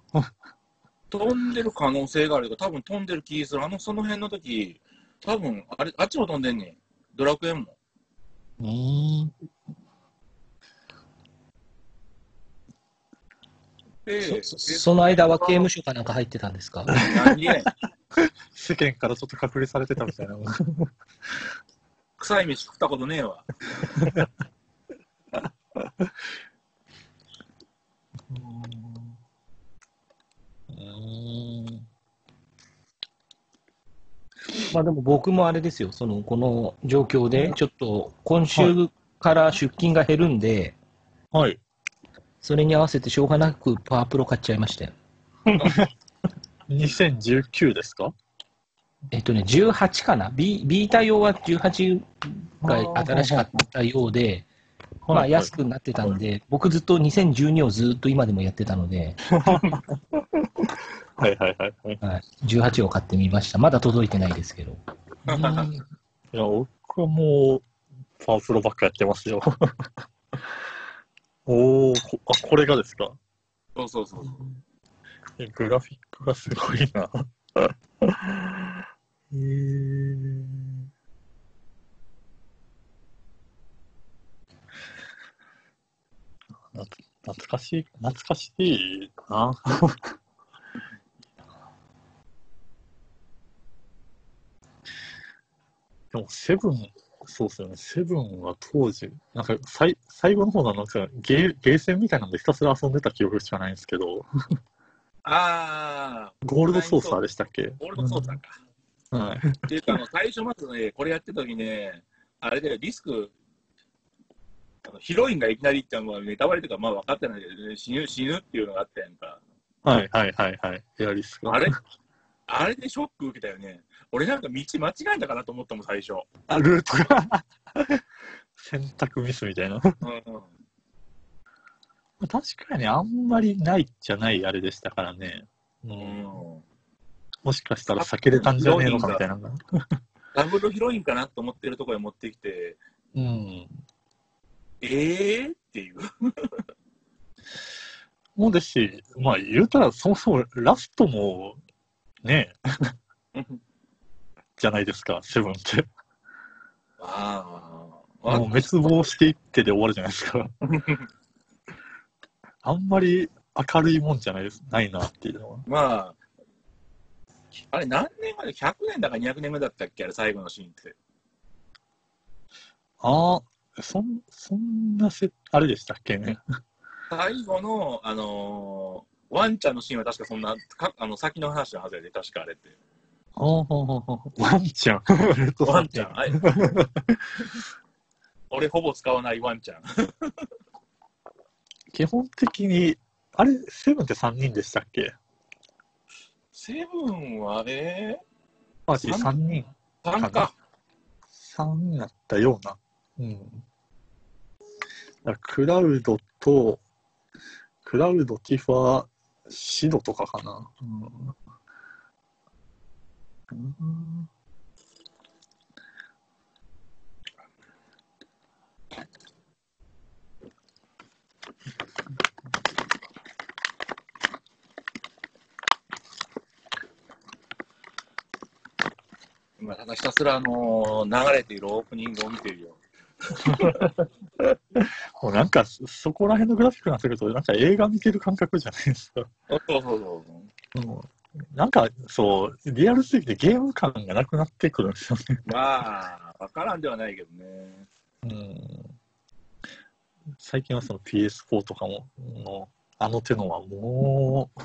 飛んでる可能性があるけど、多分飛んでる気する。あの、その辺の時、多分あれ、あっちも飛んでんねん。ドラクエも。うん。で、そその間は刑務所かなんか入ってたんですか？<laughs> 世間からちょっと隔離されてたみたいな。臭い飯食ったことねえわ。うん。まあでも僕もあれですよ、その、この状況で、ちょっと今週から出勤が減るんで、はい。それに合わせてしょうがなくパワープロ買っちゃいましたよ。2019ですか？えっとね、18かな、ビビータ用は18が新しかったようで、まあ安くなってたんで、僕ずっと2012をずっと今でもやってたので、<laughs> はいはいはいはい。はい、18を買ってみました。まだ届いてないですけど。<laughs> いや、僕はもう、パワープロばっかやってますよ。<laughs> おーこ、あ、これがですか？そうそうそう。えグラフィックがすごいな。<laughs> えー、な懐かしい、懐かしいな。<laughs> でも、セブン、そうですよね。セブンは当時、なんか最最後の方のなんかゲーゲーセンみたいなんでひたすら遊んでた記憶しかないんですけど、ああ、ゴールドソーサーでしたっけ？ゴールドソーサーか。はい。っていうか、あの最初まずね、これやってた時ね、あれでリスク、あのヒロインがいきなりってのはネタバレとかまあ分かってないけど、ね、死ぬ死ぬっていうのがあったやんか。はいはいはいはい。エアリスが。あれ？あれでショック受けたよね。俺なんか道間違えたかなと思ったもん、最初。あ、ルートが。<laughs> 選択ミスみたいな。うんうん、確かにあんまりないじゃないあれでしたからね。うん。うんもしかしたら避けれたんじゃねえのかみたいな。<laughs> ダブルヒロインかなと思ってるところに持ってきて、うん。えーっていう。<laughs> もうですし、まあ言うたらそもそもラストも、ねえ、<laughs> じゃないですか、セブンって。あもう滅亡していってで終わるじゃないですか。<laughs> あんまり明るいもんじゃないです、ないなっていうのは。まあ、あれ何年まで ?100 年だか200年目だったっけあれ最後のシーンって。ああ、そん、そんなせ、あれでしたっけね。最後の、あのーワンちゃんのシーンは確かそんな、かあの先の話のはずやで、確かあれって。ああ、ワンちゃん。ワンちゃん、<laughs> <laughs> はい。俺ほぼ使わないワンちゃん。<laughs> 基本的に、あれ、セブンって3人でしたっけ？セブンは、えマジ？3人。ー、3か。3やったような。うん。クラウドと、クラウド、ティファ、シドとかかな。うんうん今、ただひたすら、あの流れているオープニングを見てるよ。<laughs> もうなんか、そそこら辺のグラフィックになってくると、なんか映画見てる感覚じゃないですか。そうそうそう。うんなんか、そう、リアルすぎてゲーム感がなくなってくるんですよね。まあ、わからんではないけどね。うん最近はその PS4 とかも、のあの手のはもう、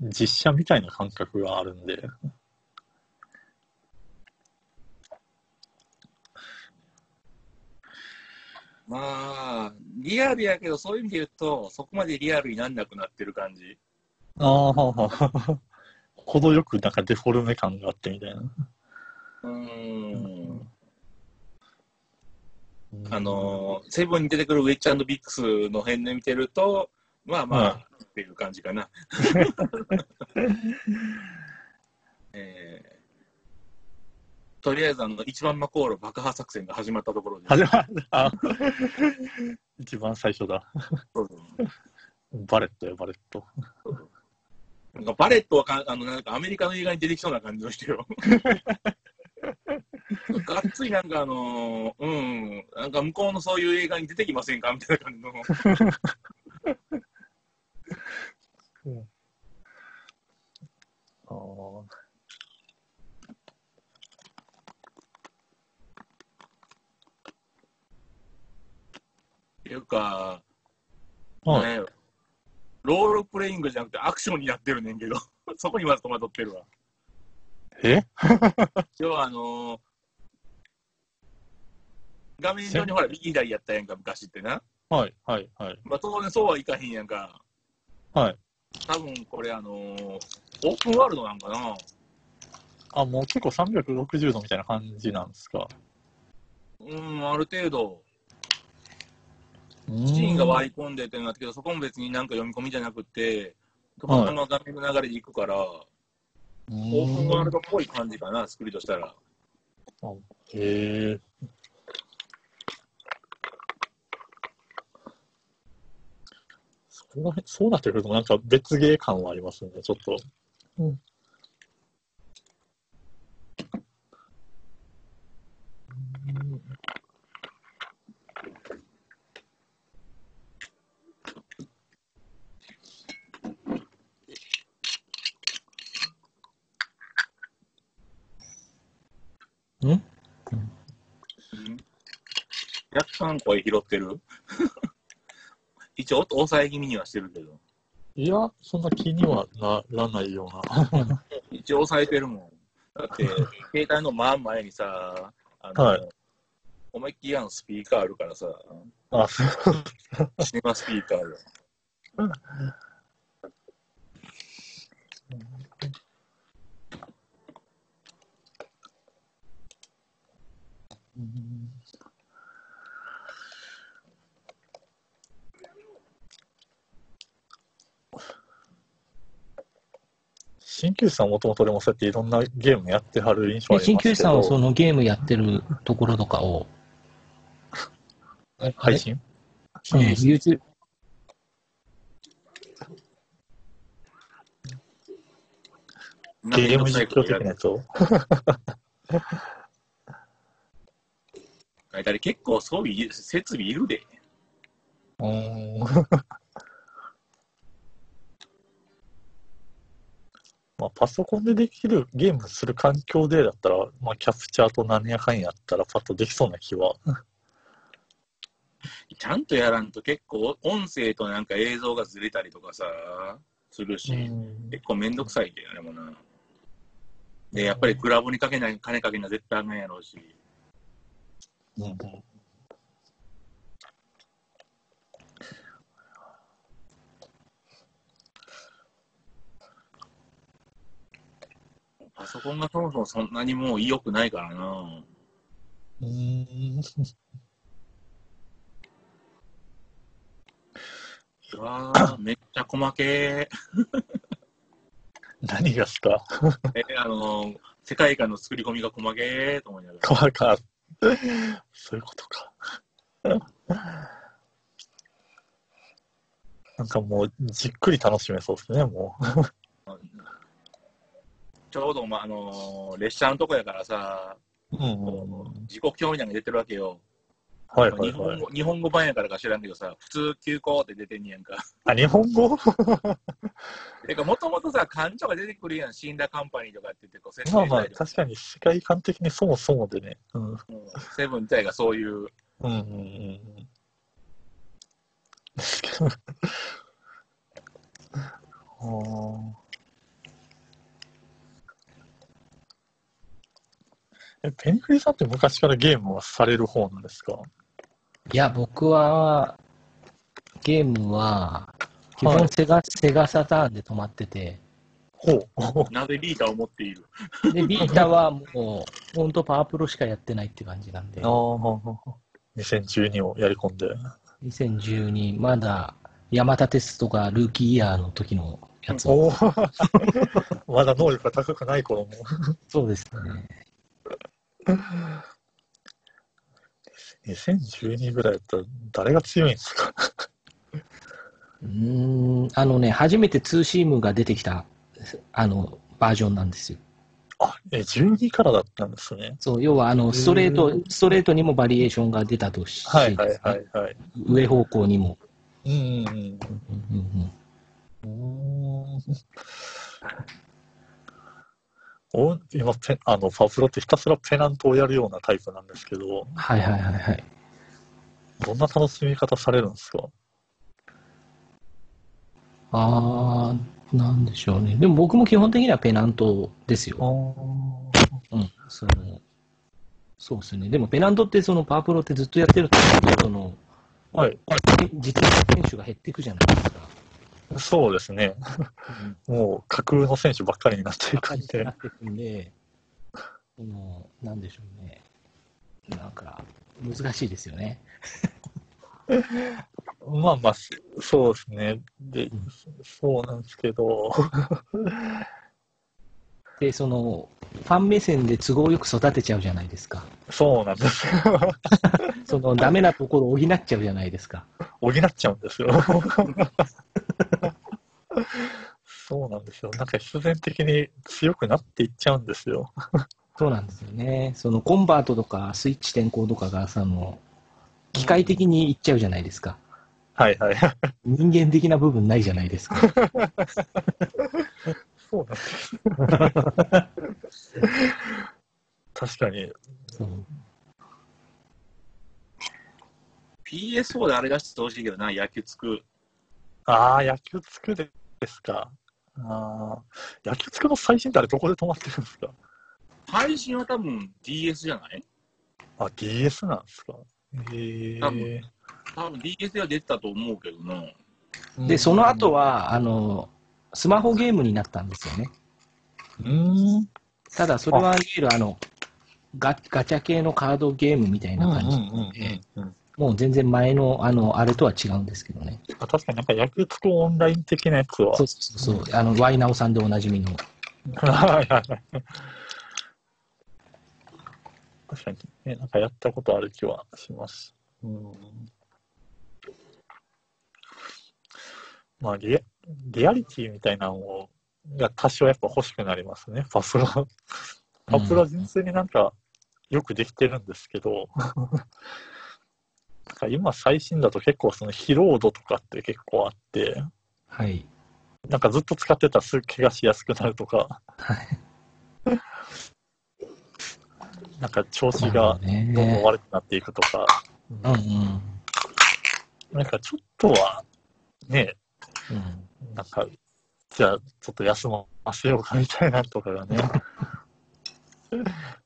<laughs> 実写みたいな感覚があるんで、まあ、リアルやけど、そういう意味で言うと、そこまでリアルになんなくなってる感じ。ああ、程よくなんかデフォルメ感があってみたいな。うーん。うんあのー、セブンに出てくるウェッジビックスの辺で見てると、まあまあ、うんっていう感じかな。<laughs> えーとりあえずあの1番マコール爆破作戦が始まったところで、始まった。あ一番最初だ。そうそうバレットよ、バレット。なんかバレットはかあのなんかアメリカの映画に出てきそうな感じの人よ。がっつりなんかあのーうん、なんか向こうのそういう映画に出てきませんかみたいな感じの。あーっていうか、はいね、ロールプレイングじゃなくてアクションになってるねんけど、<laughs> そこにまず戸惑ってるわ。え？<laughs> 要はあのー画面上にほら、右左やったやんか、昔ってな。はい、はい、はい。まあ、当然そうはいかへんやんか。はい。多分これ、あのーオープンワールドなんかな。あ、もう結構360度みたいな感じなんですか？うん、ある程度、シシーンが割り込んでってなったけど、そこも別になんか読み込みじゃなくて、そのまま画面の流れでいくから、オープンワールドっぽい感じかな、作りとしたら。へえ。そうそうなってくると、なんか別ゲー感はありますね、ちょっと。うん。ん？うん若干声拾ってる？<laughs> 一応、抑え気味にはしてるけど。いや、そんな気にはならないような。一応抑えてるもん。だって、<laughs> 携帯の真ん前にさ、あの、はい思いっきりあのスピーカーあるからさ、あ、シネマスピーカーよ。鍼灸師さんもともとでもそうやっていろんなゲームやってはる印象ありますけど。鍼灸師さんはそのゲームやってるところとかを、配信？うん、YouTube、ゲーム実況的なやつを？あれ結構そういう設備いるで。うーんまあ、パソコンでできるゲームする環境でだったら、まあ、キャプチャーと何やかんやったらパッとできそうな気は。<laughs> ちゃんとやらんと結構音声となんか映像がずれたりとかさ、するし、結構めんどくさいで、あれもな。で、やっぱりクラブにかけない、金かけな絶対あかんやろうし。うんパソコンがそもそもそんなにもう良くないからな。うーんうわーめっちゃ細け <laughs> 何がですか？ー。え、あのー世界観の作り込みが細けーと思いながら。怖か。そういうことか。なんかもう、じっくり楽しめそうですね、もう。ちょうど、まあ、あのー列車のとこやからさ、うんうんうん。時刻表みたいなのが出てるわけよ。はいはいはい。日本語日本語版やからか知らんけどさ、普通休校って出てんねやんか。あ、日本語？<laughs> てか、もともとさ、感情が出てくるやん、死んだカンパニーとかって言って、こう説まあまあ確かに世界観的にそもそもでね。うん。うんうんセブン自体がそういう、うんうんうん。あペニクリさんって昔からゲームはされる方なんですか？いや、僕は、ゲームは、基はい本セガ、セガサターンで止まってて、ほう。なぜリーダーを持っている？で、ビータはもう、ほんとパワープロしかやってないって感じなんであ、あ、2012をやり込んで。2012、まだ、山田テストがルーキーイヤーの時のやつを、おお <laughs> まだ能力が高くない頃も。そうですね。2012ぐらいだったら誰が強いんですか？<laughs> うーん、あのね、初めてツーシームが出てきた、あの、バージョンなんですよ。あ、え、12からだったんですね。そう、要は、あの、ストレート、ストレートにもバリエーションが出たとし、はいはいはいはい。上方向にも。うんうんうんうんうん。お今ペ、あの、パブロってひたすらペナントをやるようなタイプなんですけど、はいはいはいはい。どんな楽しみ方されるんですか？あなんでしょうね。でも僕も基本的にはペナントですあよ。ーうん。その、そうですね。でもペナントってそのパワープロってずっとやってると、その、はい。実力選手が減っていくじゃないですか。そうですね。もう架空の選手ばっかりになっていくんでな。っていくんで、その、なんでしょうね。なんか、難しいですよね。<laughs> まあまあ、そそうですね。でん、そうなんですけど、で、その、ファン目線で都合よく育てちゃうじゃないですか。そうなんですよ。<laughs> その、ダメなところを補っちゃうじゃないですか。補っちゃうんですよ。そうなんですよ。なんか必然的に強くなっていっちゃうんですよ。そうなんですよね。その、コンバートとか、スイッチ転向とかが、その、機械的にいっちゃうじゃないですか。はいはい。人間的な部分ないじゃないですか。<laughs> そうなんです。確かに。そう PSO であれ出してほしいけどな、野球つく。ああ、野球つくですか。ああ、野球つくの最新ってあれどこで止まってるんですか配信は多分 DS じゃない？あ、DS なんですか。へえ多分多分 DS では出てたと思うけどな。で、その後、は、あの、スマホゲームになったんですよね。うん。ただ、それはいわゆる、あの、ガガチャ系のカードゲームみたいな感じで、うんもう全然前の、あの、あれとは違うんですけどね。あ確かになんか野球つくオンライン的なやつは。そうそうそう、あの、ワイナオさんでおなじみの。はいはいはい。確かに、ね、なんかやったことある気はします。うん。まあリア、リアリティみたいなのをが多少やっぱ欲しくなりますね、パスは。パプラ純粋になんかよくできてるんですけど、<laughs> なんか今最新だと結構その疲労度とかって結構あって、はい。なんかずっと使ってたらすぐ怪我しやすくなるとか、はい。なんか調子がどんどん悪くなっていくとか、うんうん。なんかちょっとはね、うんなんか、じゃあちょっと休ませようかみたいなとかがね。<laughs>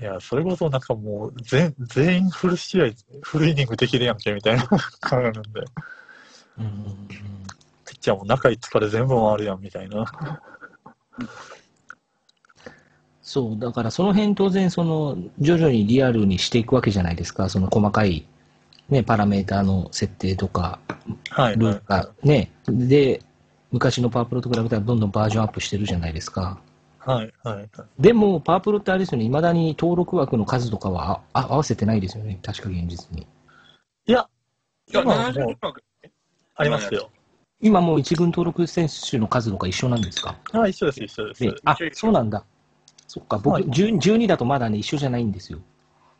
いや、それこそなんかもう全全員フル試合、フルイニングできるやんけみたいな感じなんで、うんピッチャーも中5日で全部回るやんみたいな。そう、だからその辺当然、その、徐々にリアルにしていくわけじゃないですか。その細かい、ね、パラメーターの設定とか、はい、はいルール。が、ね。で、昔のパワープロと比べたらどんどんバージョンアップしてるじゃないですか。はい、はい。でも、パワープロってあれですよね、未だに登録枠の数とかはああ合わせてないですよね、確か現実に。いや、いや、今はも70うありますよ。今もう一軍登録選手の数とか一緒なんですか？あ、一緒です、一緒です。ね、あそうなんだ。そっか、僕、はい10 12だとまだね、一緒じゃないんですよ。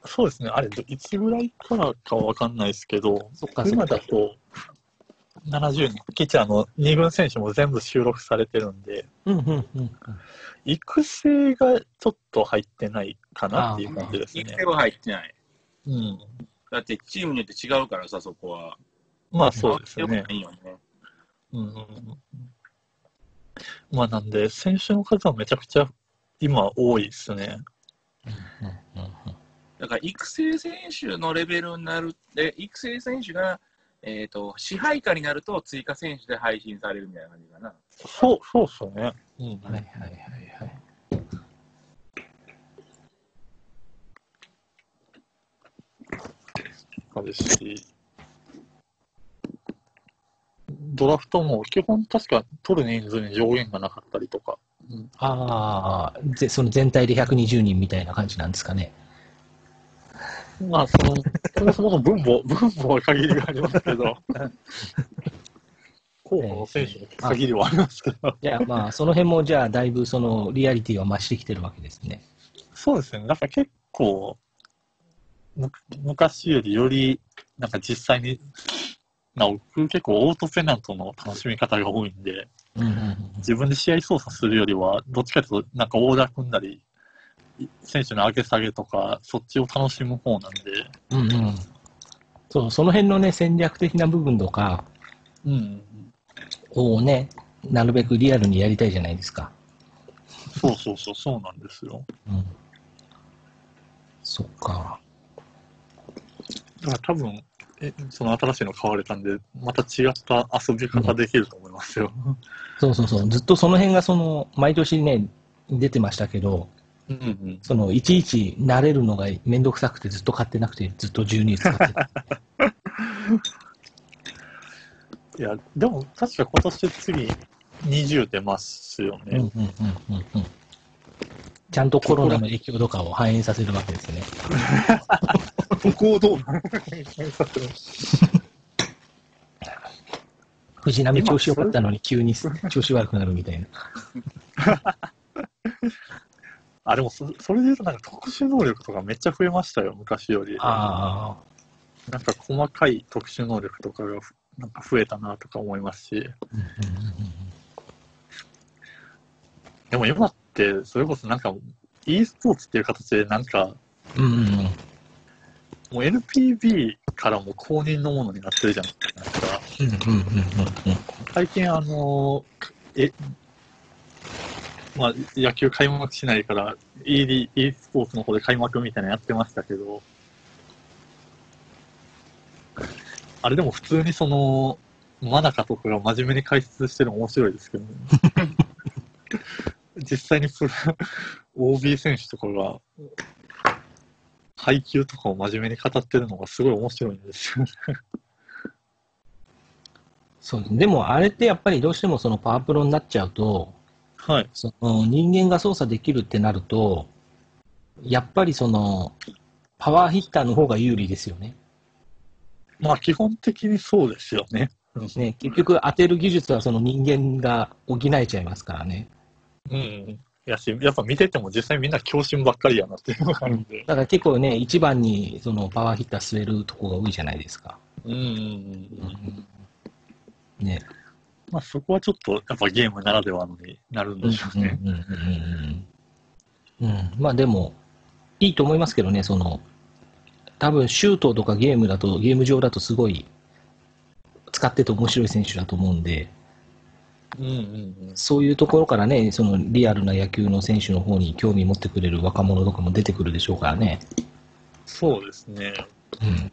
そうですね。あれ、どいつぐらいからかわかんないですけど、今だ。と70人。ピッチャーの2軍選手も全部収録されてるんで、うんうんうん。育成がちょっと入ってないかなっていう感じですね育。成は入ってない。うん。だってチームによって違うからさ、そこは。まあそうですよねよく。ないよね。うんうんうん。まあなんで、選手の数はめちゃくちゃ今多いですね。うんうんうんだから育成選手のレベルになるで、育成選手が、えー、と支配下になると追加選手で配信されるみたいな感じかな。そう、そうっすよね。うん。はいはいはいはい。あるし、ドラフトも基本確か取る人数に上限がなかったりとか。ああ、ぜその全体で120人みたいな感じなんですかね。まあ、その、そもそもの分母、分母は限りがありますけど、候補の選手に限りはありますけど、<laughs> じゃあまあ、その辺もじゃあ、だいぶそのリアリティは増してきてるわけですね。そうですね、なんか結構、む昔よりより、なんか実際に、な僕結構オートペナントの楽しみ方が多いんで、うんうん。自分で試合操作するよりは、どっちかというと、なんかオーダー組んだり、選手の上げ下げとか、そっちを楽しむ方なんで、うん。うんうん。そう、その辺のね、戦略的な部分とかうん。をね、なるべくリアルにやりたいじゃないですか。そうそうそう、そうなんですよ。うん。そっか。だから多分、えその新しいの買われたんで、また違った遊び方できると思いますよ。そうそうそう。ずっとその辺がその、毎年ね、出てましたけど、うんうん。その、いちいち慣れるのがめんどくさくてずっと買ってなくて、ずっと12使ってた。<laughs> いや、でも確か今年次20出ますよね。うんうんうんうんうん。ちゃんとコロナの影響とかを反映させるわけですね。ここをどう藤波調子良かったのに急に調子悪くなるみたいな。<laughs> あ、でもそそれで言うとなんか特殊能力とかめっちゃ増えましたよ、昔より。ああ。なんか細かい特殊能力とかがふなんか増えたなとか思いますし。でも今って、それこそなんか、e スポーツっていう形でなんか、うんうもう NPB からも公認のものになってるじゃないですか。うんうんうんうん最近あの、え、まあ野球開幕しないから e スポーツの方で開幕みたいなのやってましたけど、あれでも普通にその、マナカとかが真面目に解説してるの面白いですけどね。<laughs> 実際にプロ OB 選手とかが、配球とかを真面目に語ってるのがすごい面白いんですよね。そうでもあれってやっぱりどうしてもそのパワープロになっちゃうと、はい。その人間が操作できるってなると、やっぱりそのパワーヒッターの方が有利ですよね。まあ基本的にそうですよね。ね結局当てる技術はその人間が補えちゃいますからね。うん。やし、やっぱ見てても実際みんな強心ばっかりやなっていうのがあるんで。だから結構ね、一番にそのパワーヒッター据えるとこが多いじゃないですか。うんうんうん。ね。まあそこはちょっとやっぱゲームならではのになるんでしょうね。まあでも、いいと思いますけどね、その、多分シュートとかゲームだと、ゲーム上だとすごい使ってて面白い選手だと思うん。で、うん。うん。うん。そういうところからね、そのリアルな野球の選手の方に興味持ってくれる若者とかも出てくるでしょうからね。そうですね。うん。